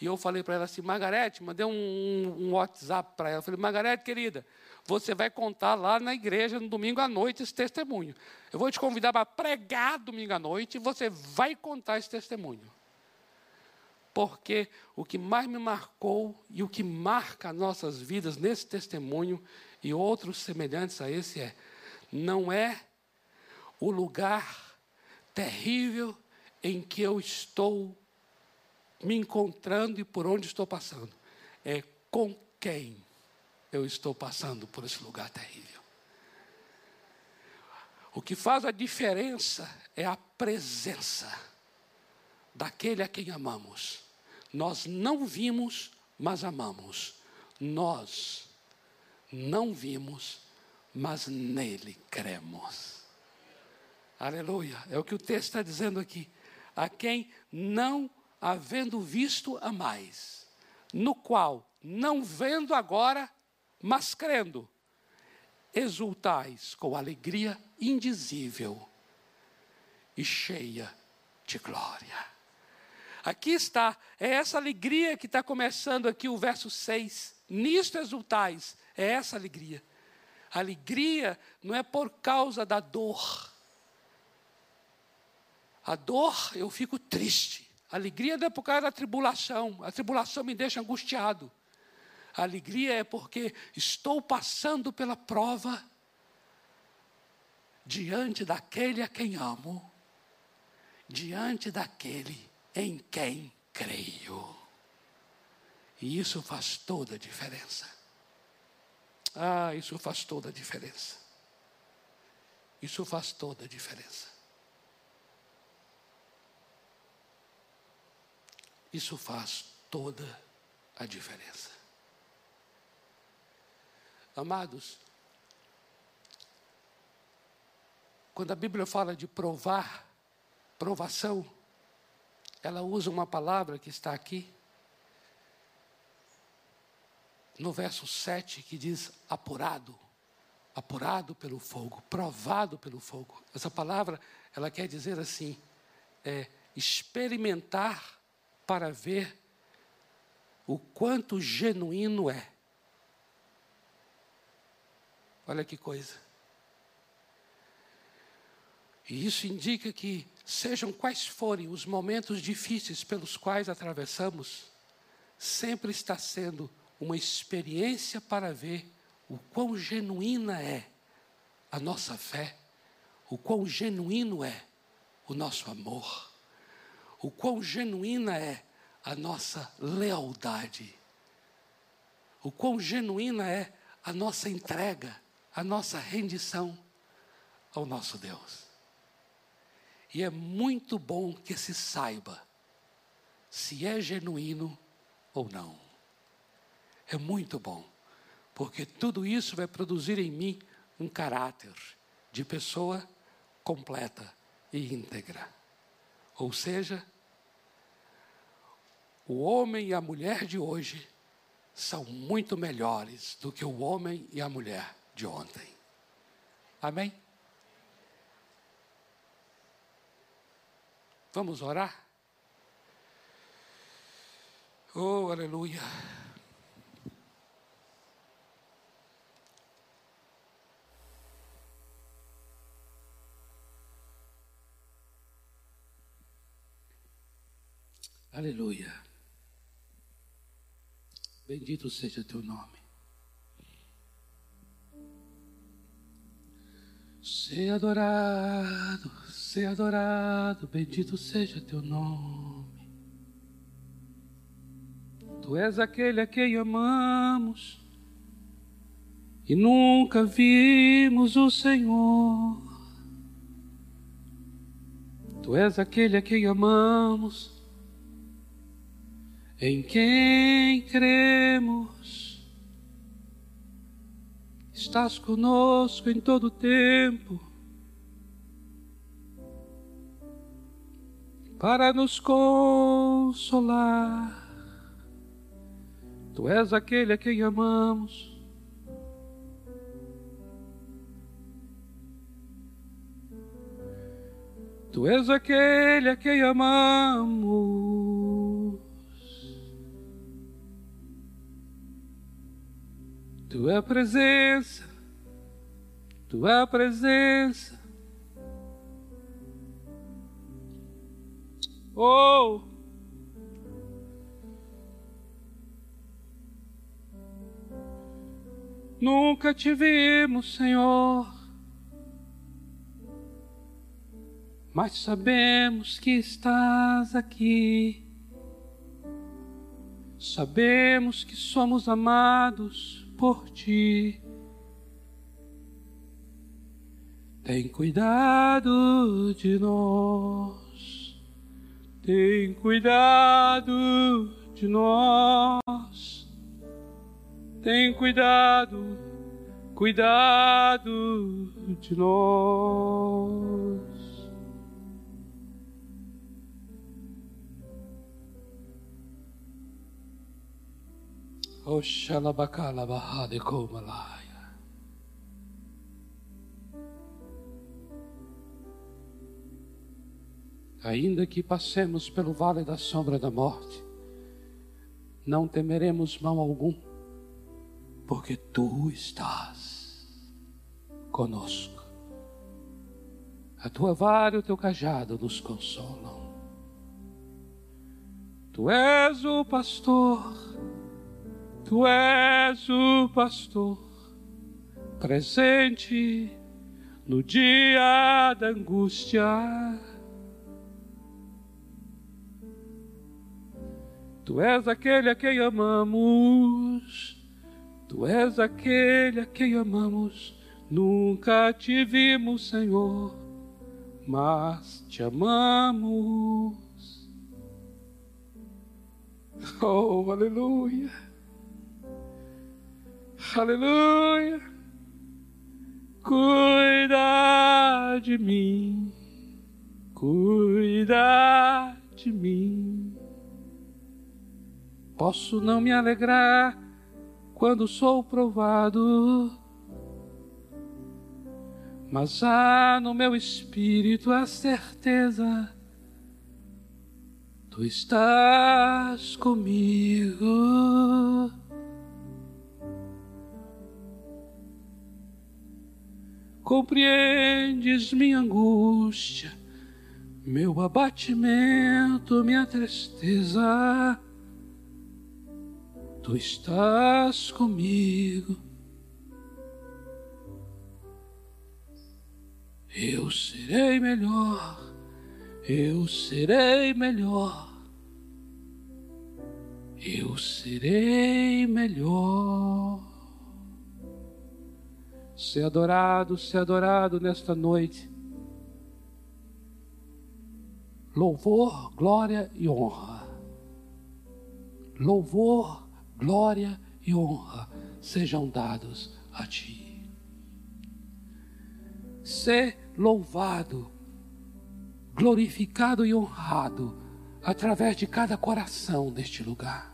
E eu falei para ela assim, Margarete, mandei um, um WhatsApp para ela. Eu falei, Margarete, querida, você vai contar lá na igreja no domingo à noite esse testemunho. Eu vou te convidar para pregar domingo à noite e você vai contar esse testemunho. Porque o que mais me marcou e o que marca nossas vidas nesse testemunho e outros semelhantes a esse é: não é o lugar terrível em que eu estou me encontrando e por onde estou passando, é com quem eu estou passando por esse lugar terrível. O que faz a diferença é a presença daquele a quem amamos. Nós não vimos, mas amamos. Nós não vimos, mas nele cremos. Aleluia. É o que o texto está dizendo aqui. A quem não havendo visto a mais, no qual, não vendo agora, mas crendo, exultais com alegria indizível e cheia de glória. Aqui está, é essa alegria que está começando aqui o verso 6. Nisto exultais, é essa alegria. Alegria não é por causa da dor. A dor, eu fico triste. A alegria não é por causa da tribulação. A tribulação me deixa angustiado. A alegria é porque estou passando pela prova diante daquele a quem amo, diante daquele em quem creio. E isso faz toda a diferença. Ah, isso faz toda a diferença. Isso faz toda a diferença. Isso faz toda a diferença. Amados, quando a Bíblia fala de provar, provação, ela usa uma palavra que está aqui, no verso 7, que diz apurado, apurado pelo fogo, provado pelo fogo. Essa palavra, ela quer dizer assim, é, experimentar para ver o quanto genuíno é. Olha que coisa. E isso indica que, sejam quais forem os momentos difíceis pelos quais atravessamos, sempre está sendo uma experiência para ver o quão genuína é a nossa fé, o quão genuíno é o nosso amor, o quão genuína é a nossa lealdade, o quão genuína é a nossa entrega a nossa rendição ao nosso Deus. E é muito bom que se saiba se é genuíno ou não. É muito bom, porque tudo isso vai produzir em mim um caráter de pessoa completa e íntegra. Ou seja, o homem e a mulher de hoje são muito melhores do que o homem e a mulher de ontem. Amém? Vamos orar? Oh, aleluia. Aleluia. Bendito seja teu nome. Ser adorado, ser adorado, bendito seja teu nome. Tu és aquele a quem amamos e nunca vimos o Senhor. Tu és aquele a quem amamos, em quem cremos estás conosco em todo tempo. para nos consolar. Tu és aquele a quem amamos. Tu és aquele a quem amamos. Tua presença, tua presença. Oh, nunca te vimos, Senhor, mas sabemos que estás aqui. Sabemos que somos amados por ti. Tem cuidado de nós, tem cuidado de nós, tem cuidado, cuidado de nós. Ainda que passemos pelo vale da sombra da morte, não temeremos mal algum, porque tu estás conosco. A tua vara e o teu cajado nos consolam. Tu és o pastor Tu és o pastor presente no dia da angústia. Tu és aquele a quem amamos, Tu és aquele a quem amamos. Nunca te vimos, Senhor, mas te amamos. Oh, aleluia. Aleluia. Cuida de mim, cuida de mim. Posso não me alegrar quando sou provado, mas há no meu espírito a certeza. Tu estás comigo. Compreendes minha angústia, meu abatimento, minha tristeza. Tu estás comigo. Eu serei melhor, eu serei melhor, eu serei melhor. Ser adorado, ser adorado nesta noite. Louvor, glória e honra. Louvor, glória e honra sejam dados a ti. Ser louvado, glorificado e honrado através de cada coração deste lugar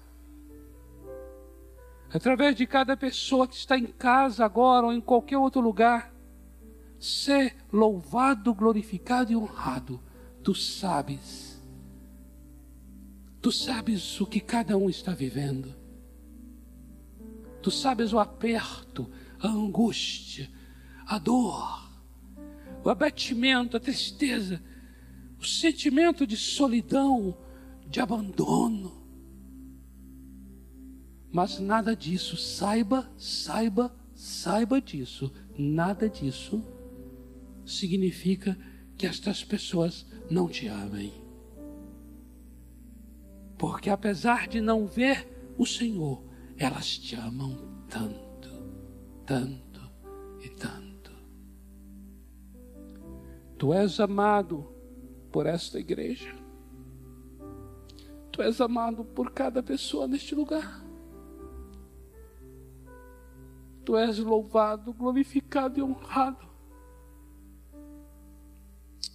através de cada pessoa que está em casa agora ou em qualquer outro lugar, ser louvado, glorificado e honrado. Tu sabes, tu sabes o que cada um está vivendo, tu sabes o aperto, a angústia, a dor, o abatimento, a tristeza, o sentimento de solidão, de abandono mas nada disso, saiba, saiba, saiba disso, nada disso significa que estas pessoas não te amem. Porque apesar de não ver o Senhor, elas te amam tanto, tanto e tanto. Tu és amado por esta igreja. Tu és amado por cada pessoa neste lugar. Tu és louvado, glorificado e honrado.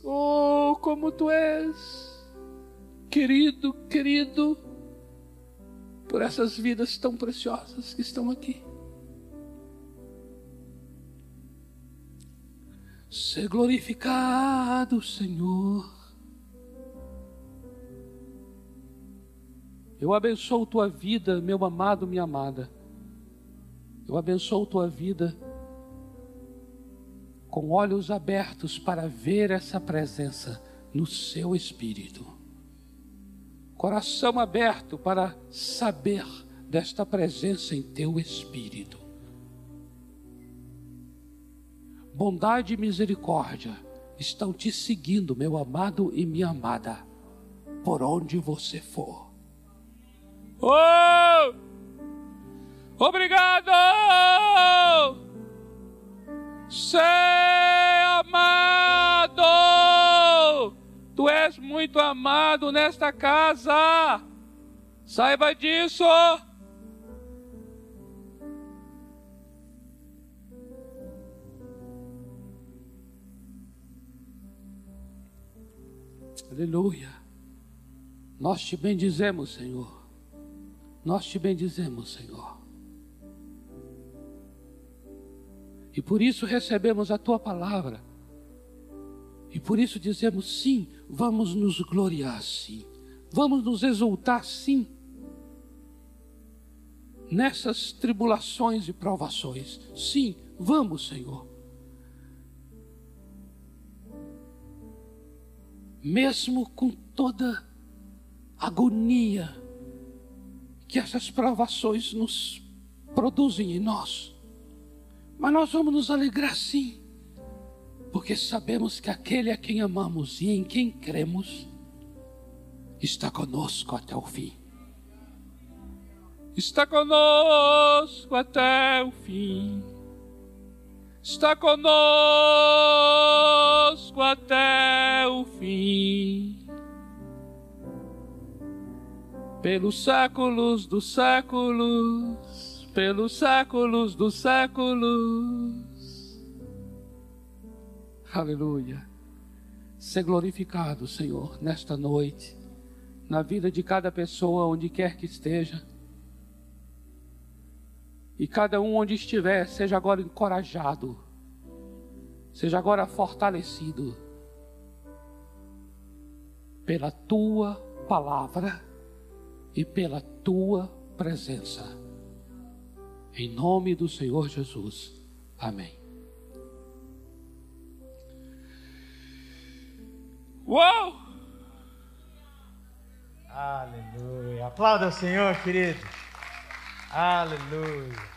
Oh, como tu és querido, querido, por essas vidas tão preciosas que estão aqui. Ser glorificado, Senhor. Eu abençoo tua vida, meu amado, minha amada. Eu abençoo tua vida com olhos abertos para ver essa presença no seu espírito. Coração aberto para saber desta presença em teu espírito. Bondade e misericórdia estão te seguindo, meu amado e minha amada, por onde você for. Oh! Obrigado! Ser amado. Tu és muito amado nesta casa. Saiba disso. Aleluia. Nós te bendizemos, Senhor. Nós te bendizemos, Senhor. E por isso recebemos a tua palavra. E por isso dizemos sim, vamos nos gloriar sim. Vamos nos exultar sim. Nessas tribulações e provações. Sim, vamos, Senhor. Mesmo com toda agonia que essas provações nos produzem em nós mas nós vamos nos alegrar sim, porque sabemos que aquele a quem amamos e em quem cremos está conosco até o fim. Está conosco até o fim. Está conosco até o fim. Pelos séculos dos séculos pelos séculos dos séculos. Aleluia. Ser glorificado, Senhor, nesta noite, na vida de cada pessoa, onde quer que esteja. E cada um onde estiver, seja agora encorajado, seja agora fortalecido pela tua palavra e pela tua presença. Em nome do Senhor Jesus. Amém. Uou! Aleluia. Aplauda o Senhor, querido. Aleluia.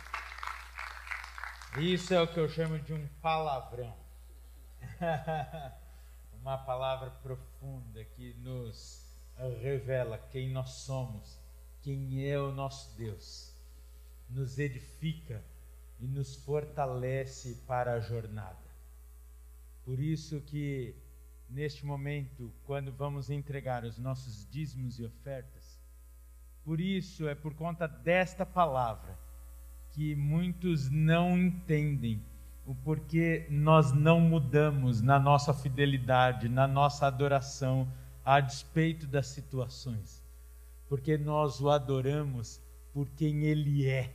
Isso é o que eu chamo de um palavrão. Uma palavra profunda que nos revela quem nós somos, quem é o nosso Deus nos edifica e nos fortalece para a jornada. Por isso que neste momento, quando vamos entregar os nossos dízimos e ofertas, por isso é por conta desta palavra que muitos não entendem o porquê nós não mudamos na nossa fidelidade, na nossa adoração, a despeito das situações. Porque nós o adoramos por quem Ele é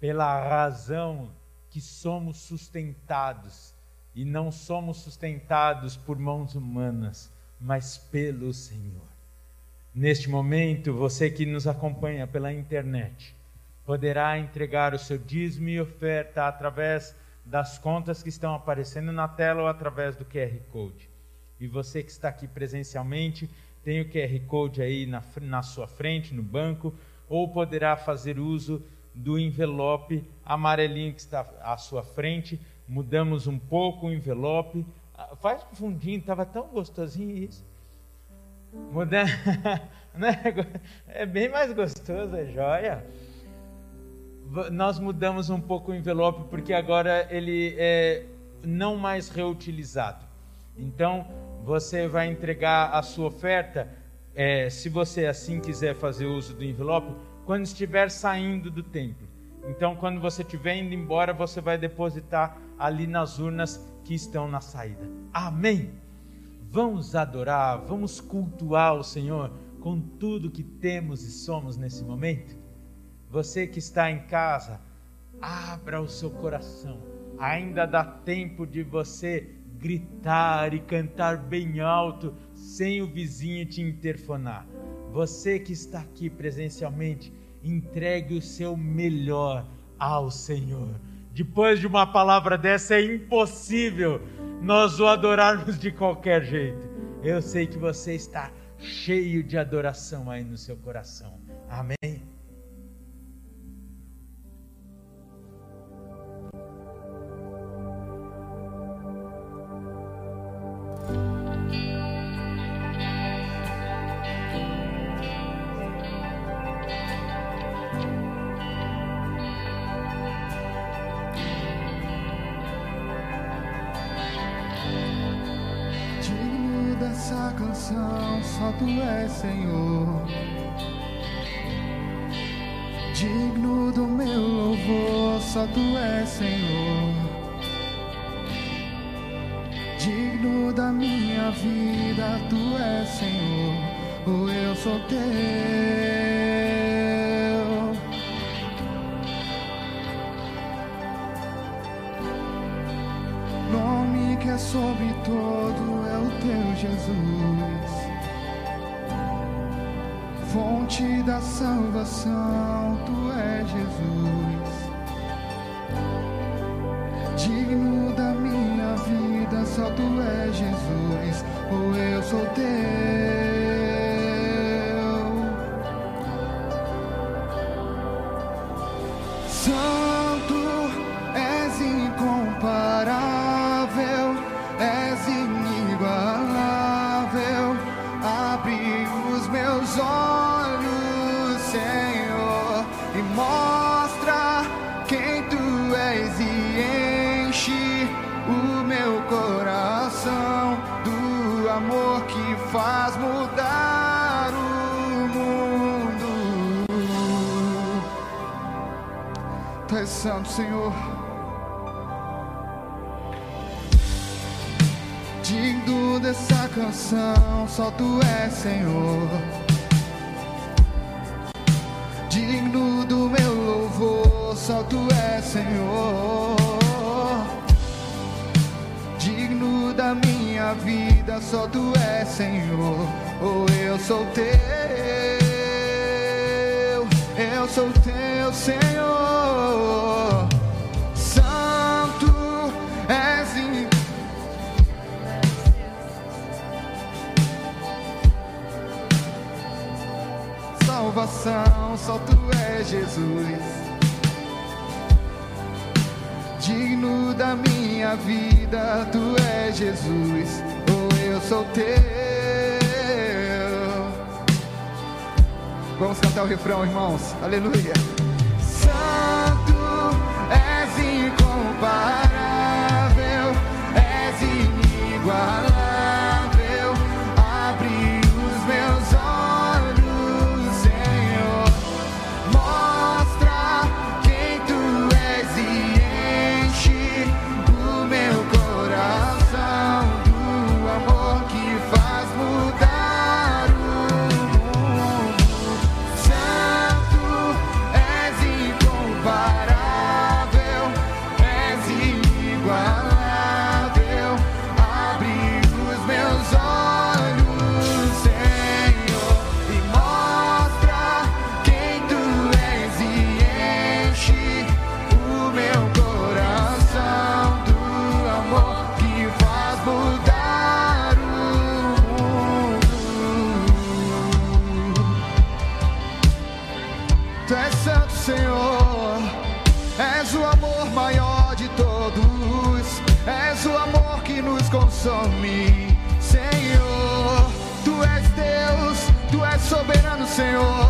pela razão que somos sustentados e não somos sustentados por mãos humanas, mas pelo Senhor. Neste momento, você que nos acompanha pela internet poderá entregar o seu dízimo e oferta através das contas que estão aparecendo na tela ou através do QR Code. E você que está aqui presencialmente, tem o QR Code aí na, na sua frente, no banco, ou poderá fazer uso do envelope amarelinho que está à sua frente. Mudamos um pouco o envelope. Ah, faz um fundinho, estava tão gostosinho isso. Muda... Né? é bem mais gostoso, é joia. Nós mudamos um pouco o envelope porque agora ele é não mais reutilizado. Então, você vai entregar a sua oferta, é, se você assim quiser fazer uso do envelope, quando estiver saindo do templo. Então, quando você estiver indo embora, você vai depositar ali nas urnas que estão na saída. Amém. Vamos adorar, vamos cultuar o Senhor com tudo que temos e somos nesse momento? Você que está em casa, abra o seu coração. Ainda dá tempo de você gritar e cantar bem alto, sem o vizinho te interfonar. Você que está aqui presencialmente, entregue o seu melhor ao Senhor. Depois de uma palavra dessa, é impossível nós o adorarmos de qualquer jeito. Eu sei que você está cheio de adoração aí no seu coração. Amém. canção só tu és, Senhor. Digno do meu louvor, só tu és, Senhor. Digno da minha vida, tu és, Senhor. O eu sou teu. Jesus, fonte da salvação, tu és Jesus. Santo, Senhor. Digno dessa canção, só tu és, Senhor. Digno do meu louvor, só tu és, Senhor. Digno da minha vida, só tu és, Senhor. Oh, eu sou teu eu sou teu Senhor. Santo és in... Salvação, só tu és Jesus. Digno da minha vida, tu és Jesus. Oh, eu sou teu. Vamos cantar o refrão, irmãos. Aleluia. Incomparável, és inigualável. 脆弱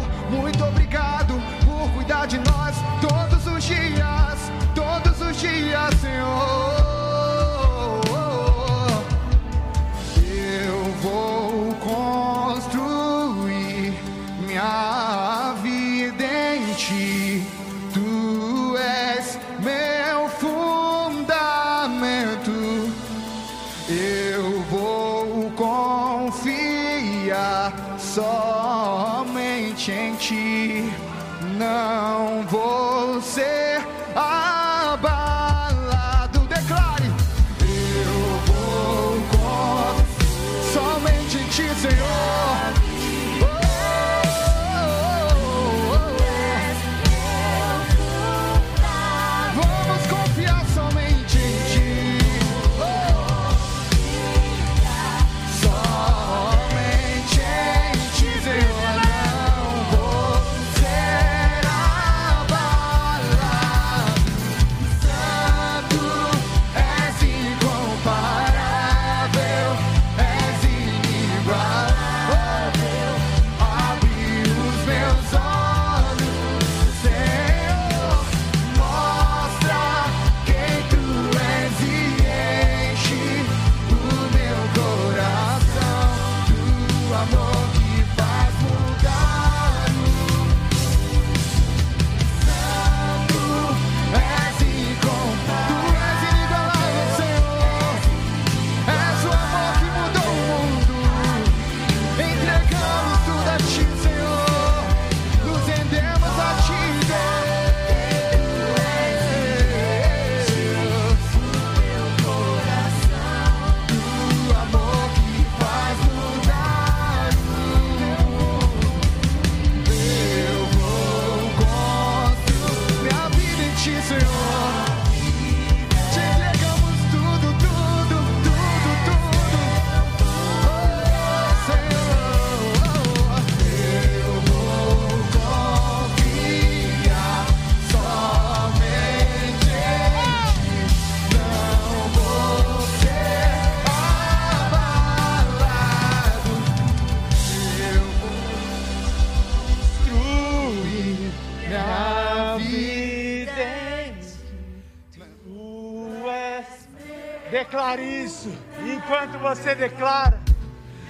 você declara,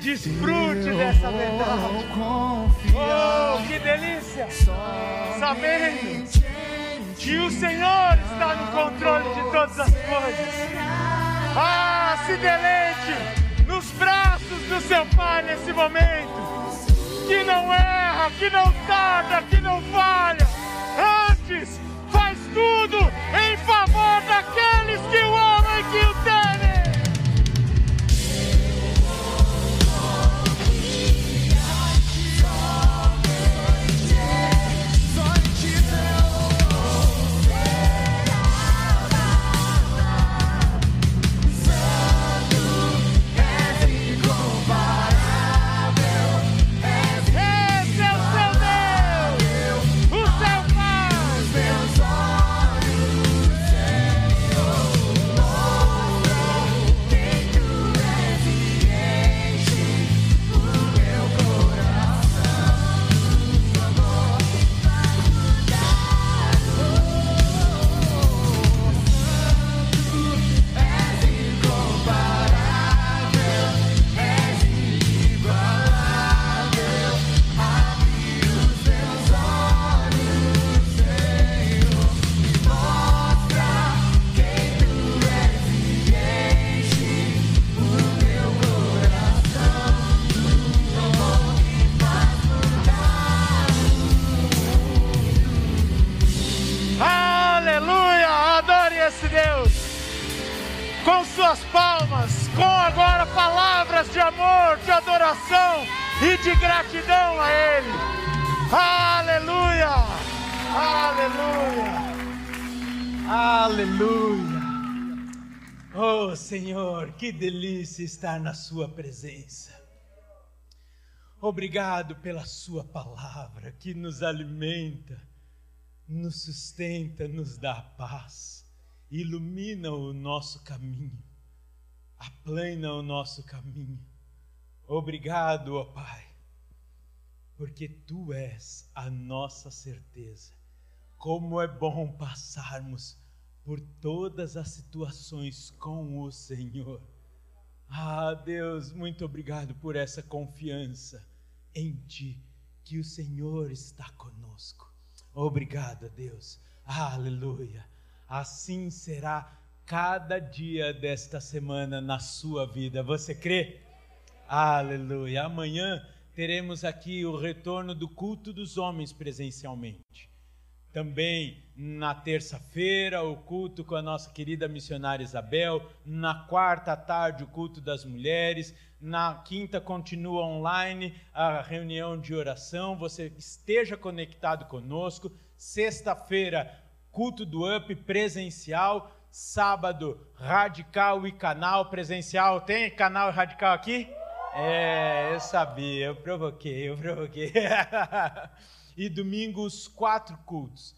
desfrute dessa verdade. Oh, que delícia! Sabendo que o Senhor está no controle de todas as coisas. Ah, se deleite nos braços do seu Pai nesse momento. Que não erra, que não tarda, que não falha. Estar na Sua presença. Obrigado pela Sua palavra que nos alimenta nos sustenta, nos dá paz, ilumina o nosso caminho, aplana o nosso caminho. Obrigado, ó Pai, porque Tu és a nossa certeza. Como é bom passarmos por todas as situações com o Senhor. Ah, Deus, muito obrigado por essa confiança em Ti, que o Senhor está conosco. Obrigado, Deus. Aleluia. Assim será cada dia desta semana na sua vida. Você crê? Aleluia. Amanhã teremos aqui o retorno do culto dos homens presencialmente. Também na terça-feira, o culto com a nossa querida missionária Isabel. Na quarta tarde, o culto das mulheres. Na quinta, continua online a reunião de oração. Você esteja conectado conosco. Sexta-feira, culto do UP presencial. Sábado, radical e canal presencial. Tem canal radical aqui? É, eu sabia, eu provoquei, eu provoquei. e domingo os quatro cultos.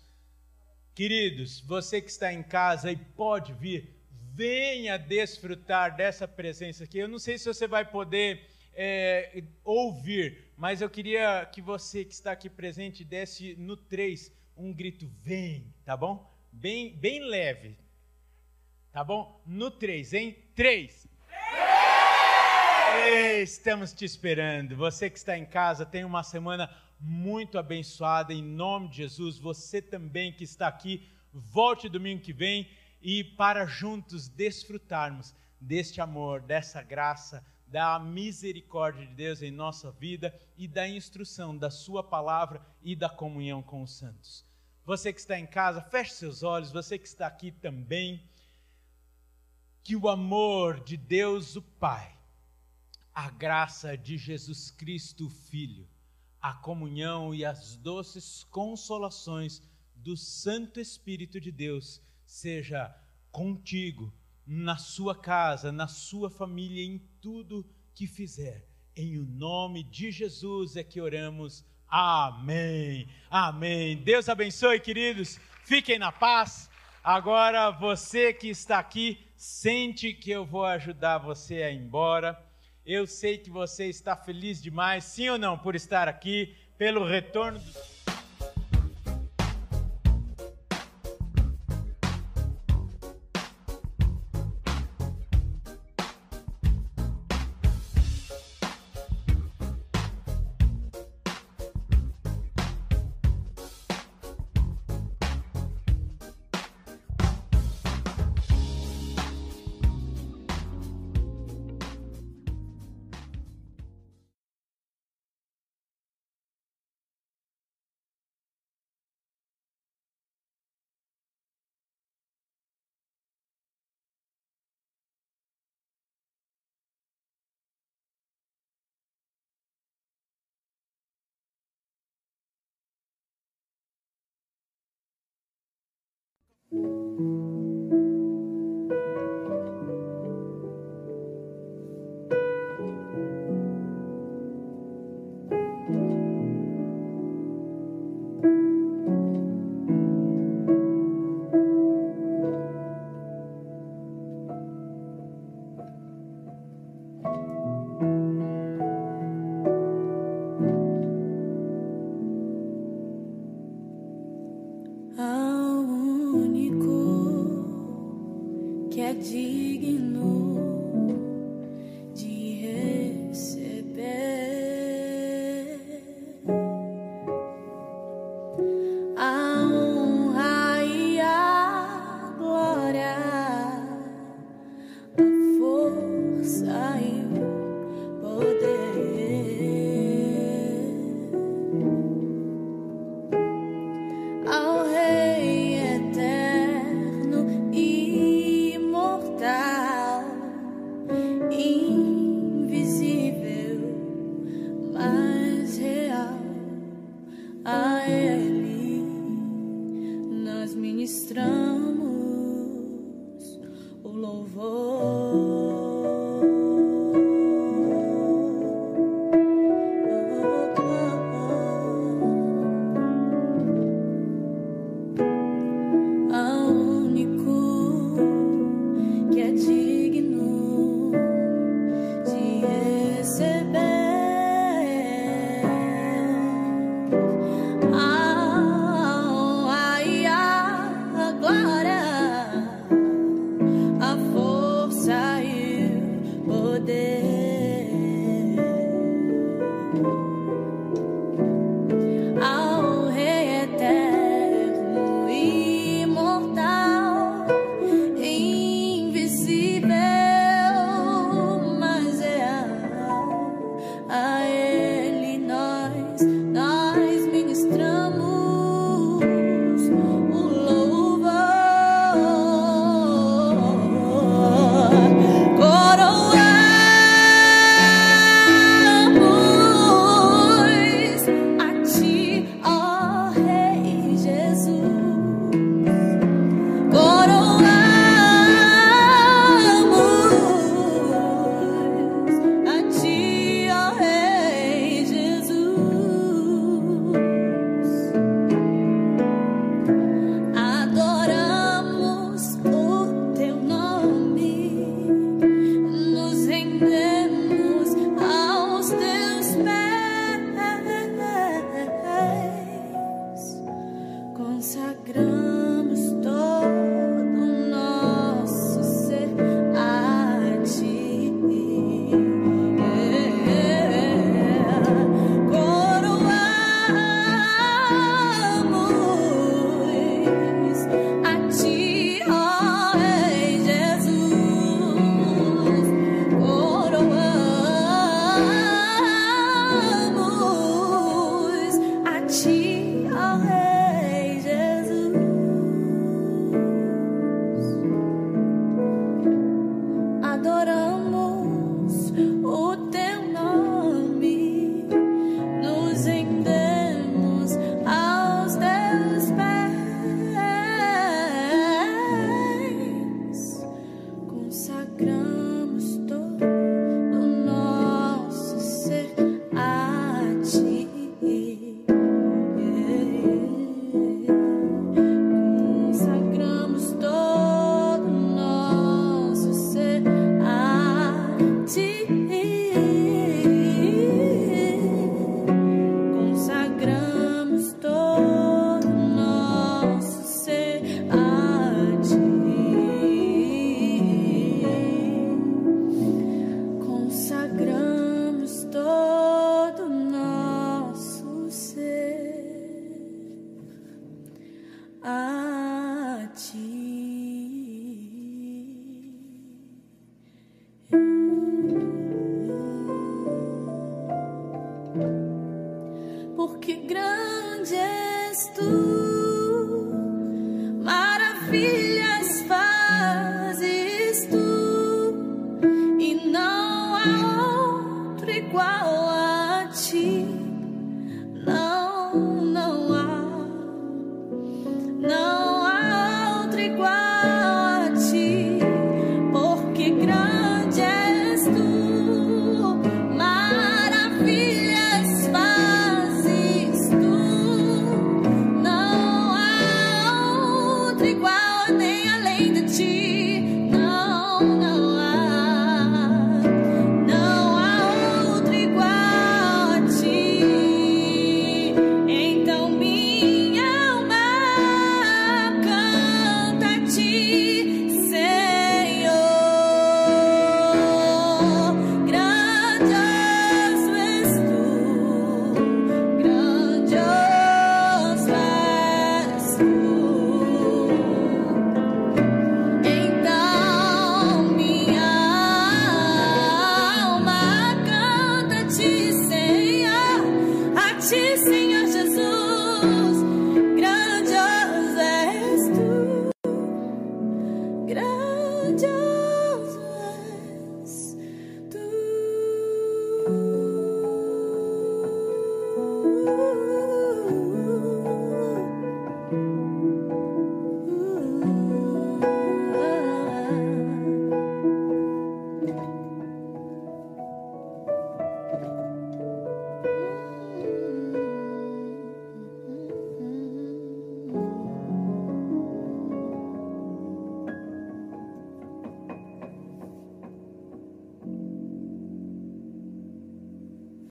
Queridos, você que está em casa e pode vir, venha desfrutar dessa presença aqui. Eu não sei se você vai poder é, ouvir, mas eu queria que você que está aqui presente desse no 3 um grito: vem, tá bom? Bem, bem leve, tá bom? No 3, hein? 3. Estamos te esperando. Você que está em casa, tem uma semana muito abençoada em nome de Jesus. Você também que está aqui, volte domingo que vem e para juntos desfrutarmos deste amor, dessa graça, da misericórdia de Deus em nossa vida e da instrução da Sua palavra e da comunhão com os santos. Você que está em casa, feche seus olhos, você que está aqui também, que o amor de Deus, o Pai, a graça de Jesus Cristo, o Filho, a comunhão e as doces consolações do Santo Espírito de Deus seja contigo, na sua casa, na sua família, em tudo que fizer. Em o nome de Jesus é que oramos. Amém. Amém. Deus abençoe, queridos. Fiquem na paz. Agora você que está aqui, sente que eu vou ajudar você a ir embora. Eu sei que você está feliz demais, sim ou não, por estar aqui, pelo retorno do. A força